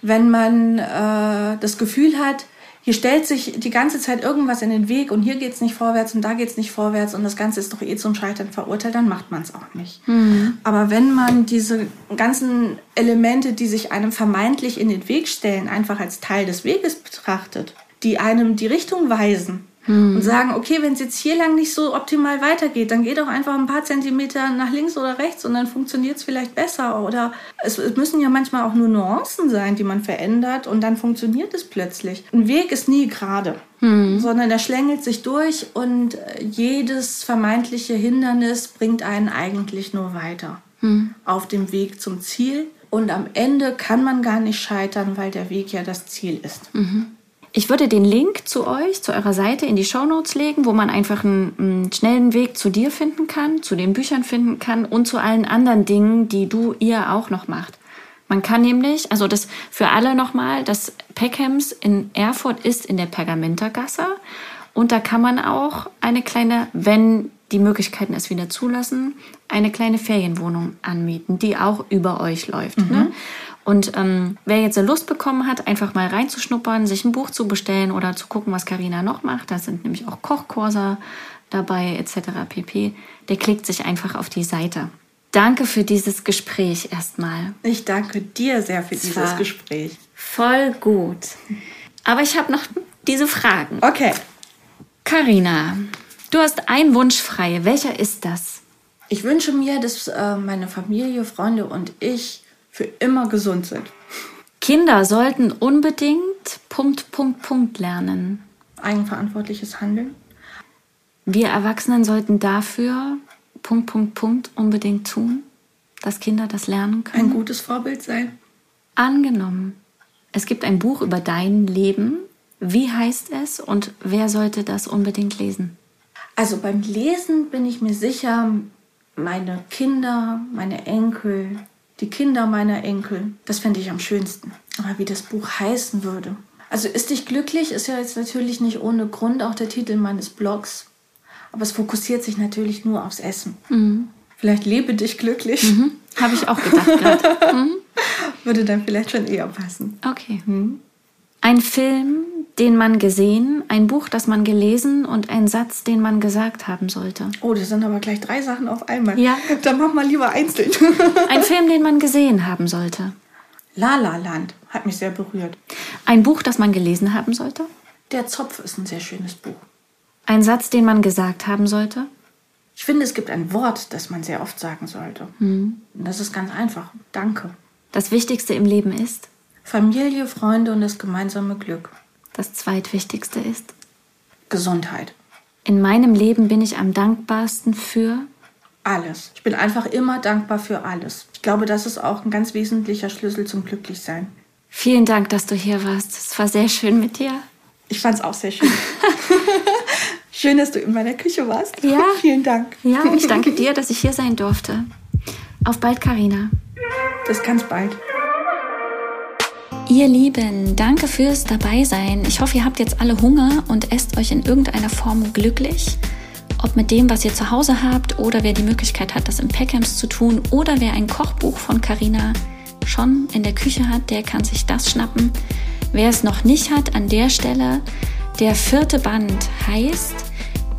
Wenn man äh, das Gefühl hat, hier stellt sich die ganze Zeit irgendwas in den Weg und hier geht's nicht vorwärts und da geht's nicht vorwärts und das Ganze ist doch eh zum Scheitern verurteilt, dann macht man es auch nicht. Mhm. Aber wenn man diese ganzen Elemente, die sich einem vermeintlich in den Weg stellen, einfach als Teil des Weges betrachtet, die einem die Richtung weisen, hm. und sagen, okay, wenn es jetzt hier lang nicht so optimal weitergeht, dann geht auch einfach ein paar Zentimeter nach links oder rechts und dann funktioniert es vielleicht besser. Oder es, es, müssen ja manchmal auch nur Nuancen sein, die man verändert und dann funktioniert es plötzlich. Ein Weg ist nie gerade, hm. sondern er schlängelt sich durch und jedes vermeintliche Hindernis bringt einen eigentlich nur weiter hm. auf dem Weg zum Ziel. Und am Ende kann man gar nicht scheitern, weil der Weg ja das Ziel ist. Mhm. Ich würde den Link zu euch, zu eurer Seite in die Show Notes legen, wo man einfach einen, einen, schnellen Weg zu dir finden kann, zu den Büchern finden kann und zu allen anderen Dingen, die du ihr auch noch macht. Man kann nämlich, also das für alle nochmal, das Peckhams in Erfurt ist in der Pergamentergasse und da kann man auch eine kleine, wenn die Möglichkeiten es wieder zulassen, eine kleine Ferienwohnung anmieten, die auch über euch läuft. Ne? Mhm. Ne? Und ähm, wer jetzt Lust bekommen hat, einfach mal reinzuschnuppern, sich ein Buch zu bestellen oder zu gucken, was Karina noch macht, da sind nämlich auch Kochkurse dabei etc. pp. Der klickt sich einfach auf die Seite. Danke für dieses Gespräch erstmal. Ich danke dir sehr für dieses Gespräch. Voll gut. Aber ich habe noch diese Fragen. Okay. Karina, du hast einen Wunsch frei. Welcher ist das? Ich wünsche mir, dass äh, meine Familie, Freunde und ich für immer gesund sind. Kinder sollten unbedingt Punkt, Punkt, Punkt lernen. Eigenverantwortliches Handeln. Wir Erwachsenen sollten dafür Punkt, Punkt, Punkt unbedingt tun, dass Kinder das lernen können. Ein gutes Vorbild sein. Angenommen, es gibt ein Buch über dein Leben. Wie heißt es und wer sollte das unbedingt lesen? Also beim Lesen bin ich mir sicher, meine Kinder, meine Enkel, die Kinder meiner Enkel. Das fände ich am schönsten. Aber wie das Buch heißen würde. Also ist dich glücklich ist ja jetzt natürlich nicht ohne Grund auch der Titel meines Blogs. Aber es fokussiert sich natürlich nur aufs Essen. Mhm. Vielleicht lebe dich glücklich. Mhm. Habe ich auch gedacht Mhm. Würde dann vielleicht schon eher passen. Okay. Mhm. Ein Film, den man gesehen, ein Buch, das man gelesen und ein Satz, den man gesagt haben sollte. Oh, das sind aber gleich drei Sachen auf einmal. Ja. Dann mach mal lieber einzeln. ein Film, den man gesehen haben sollte. La La Land hat mich sehr berührt. Ein Buch, das man gelesen haben sollte. Der Zopf ist ein sehr schönes Buch. Ein Satz, den man gesagt haben sollte. Ich finde, es gibt ein Wort, das man sehr oft sagen sollte. Mhm. Und das ist ganz einfach. Danke. Das Wichtigste im Leben ist? Familie, Freunde und das gemeinsame Glück das zweitwichtigste ist? Gesundheit. In meinem Leben bin ich am dankbarsten für alles. Ich bin einfach immer dankbar für alles. Ich glaube, das ist auch ein ganz wesentlicher Schlüssel zum Glücklichsein. Vielen Dank, dass du hier warst. Es war sehr schön mit dir. Ich fand es auch sehr schön. schön, dass du in meiner Küche warst. Ja. Vielen Dank. Ja, ich danke dir, dass ich hier sein durfte. Auf bald, Karina. Bis ganz bald. Ihr Lieben, danke fürs Dabeisein. Ich hoffe, ihr habt jetzt alle Hunger und esst euch in irgendeiner Form glücklich. Ob mit dem, was ihr zu Hause habt oder wer die Möglichkeit hat, das im Packhams zu tun oder wer ein Kochbuch von Carina schon in der Küche hat, der kann sich das schnappen. Wer es noch nicht hat, an der Stelle, der vierte Band heißt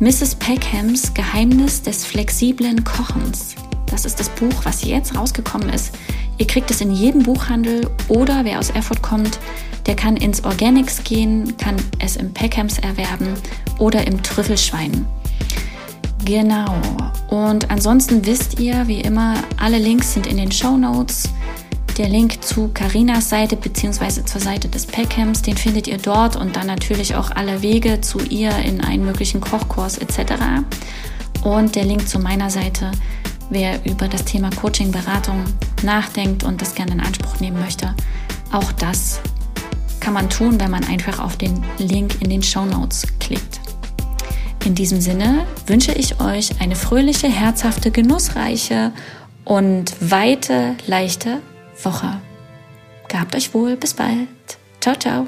Mrs. Peckhams Geheimnis des flexiblen Kochens. Das ist das Buch, was jetzt rausgekommen ist. Ihr kriegt es in jedem Buchhandel oder wer aus Erfurt kommt, der kann ins Organics gehen, kann es im Peckhams erwerben oder im Trüffelschwein. Genau. Und ansonsten wisst ihr, wie immer, alle Links sind in den Show Notes. Der Link zu Karinas Seite bzw. zur Seite des Peckhams, den findet ihr dort und dann natürlich auch alle Wege zu ihr in einen möglichen Kochkurs etc. Und der Link zu meiner Seite wer über das Thema Coaching, Beratung nachdenkt und das gerne in Anspruch nehmen möchte, auch das kann man tun, wenn man einfach auf den Link in den Show Notes klickt. In diesem Sinne wünsche ich euch eine fröhliche, herzhafte, genussreiche und weite, leichte Woche. Gehabt euch wohl, bis bald. Ciao, ciao.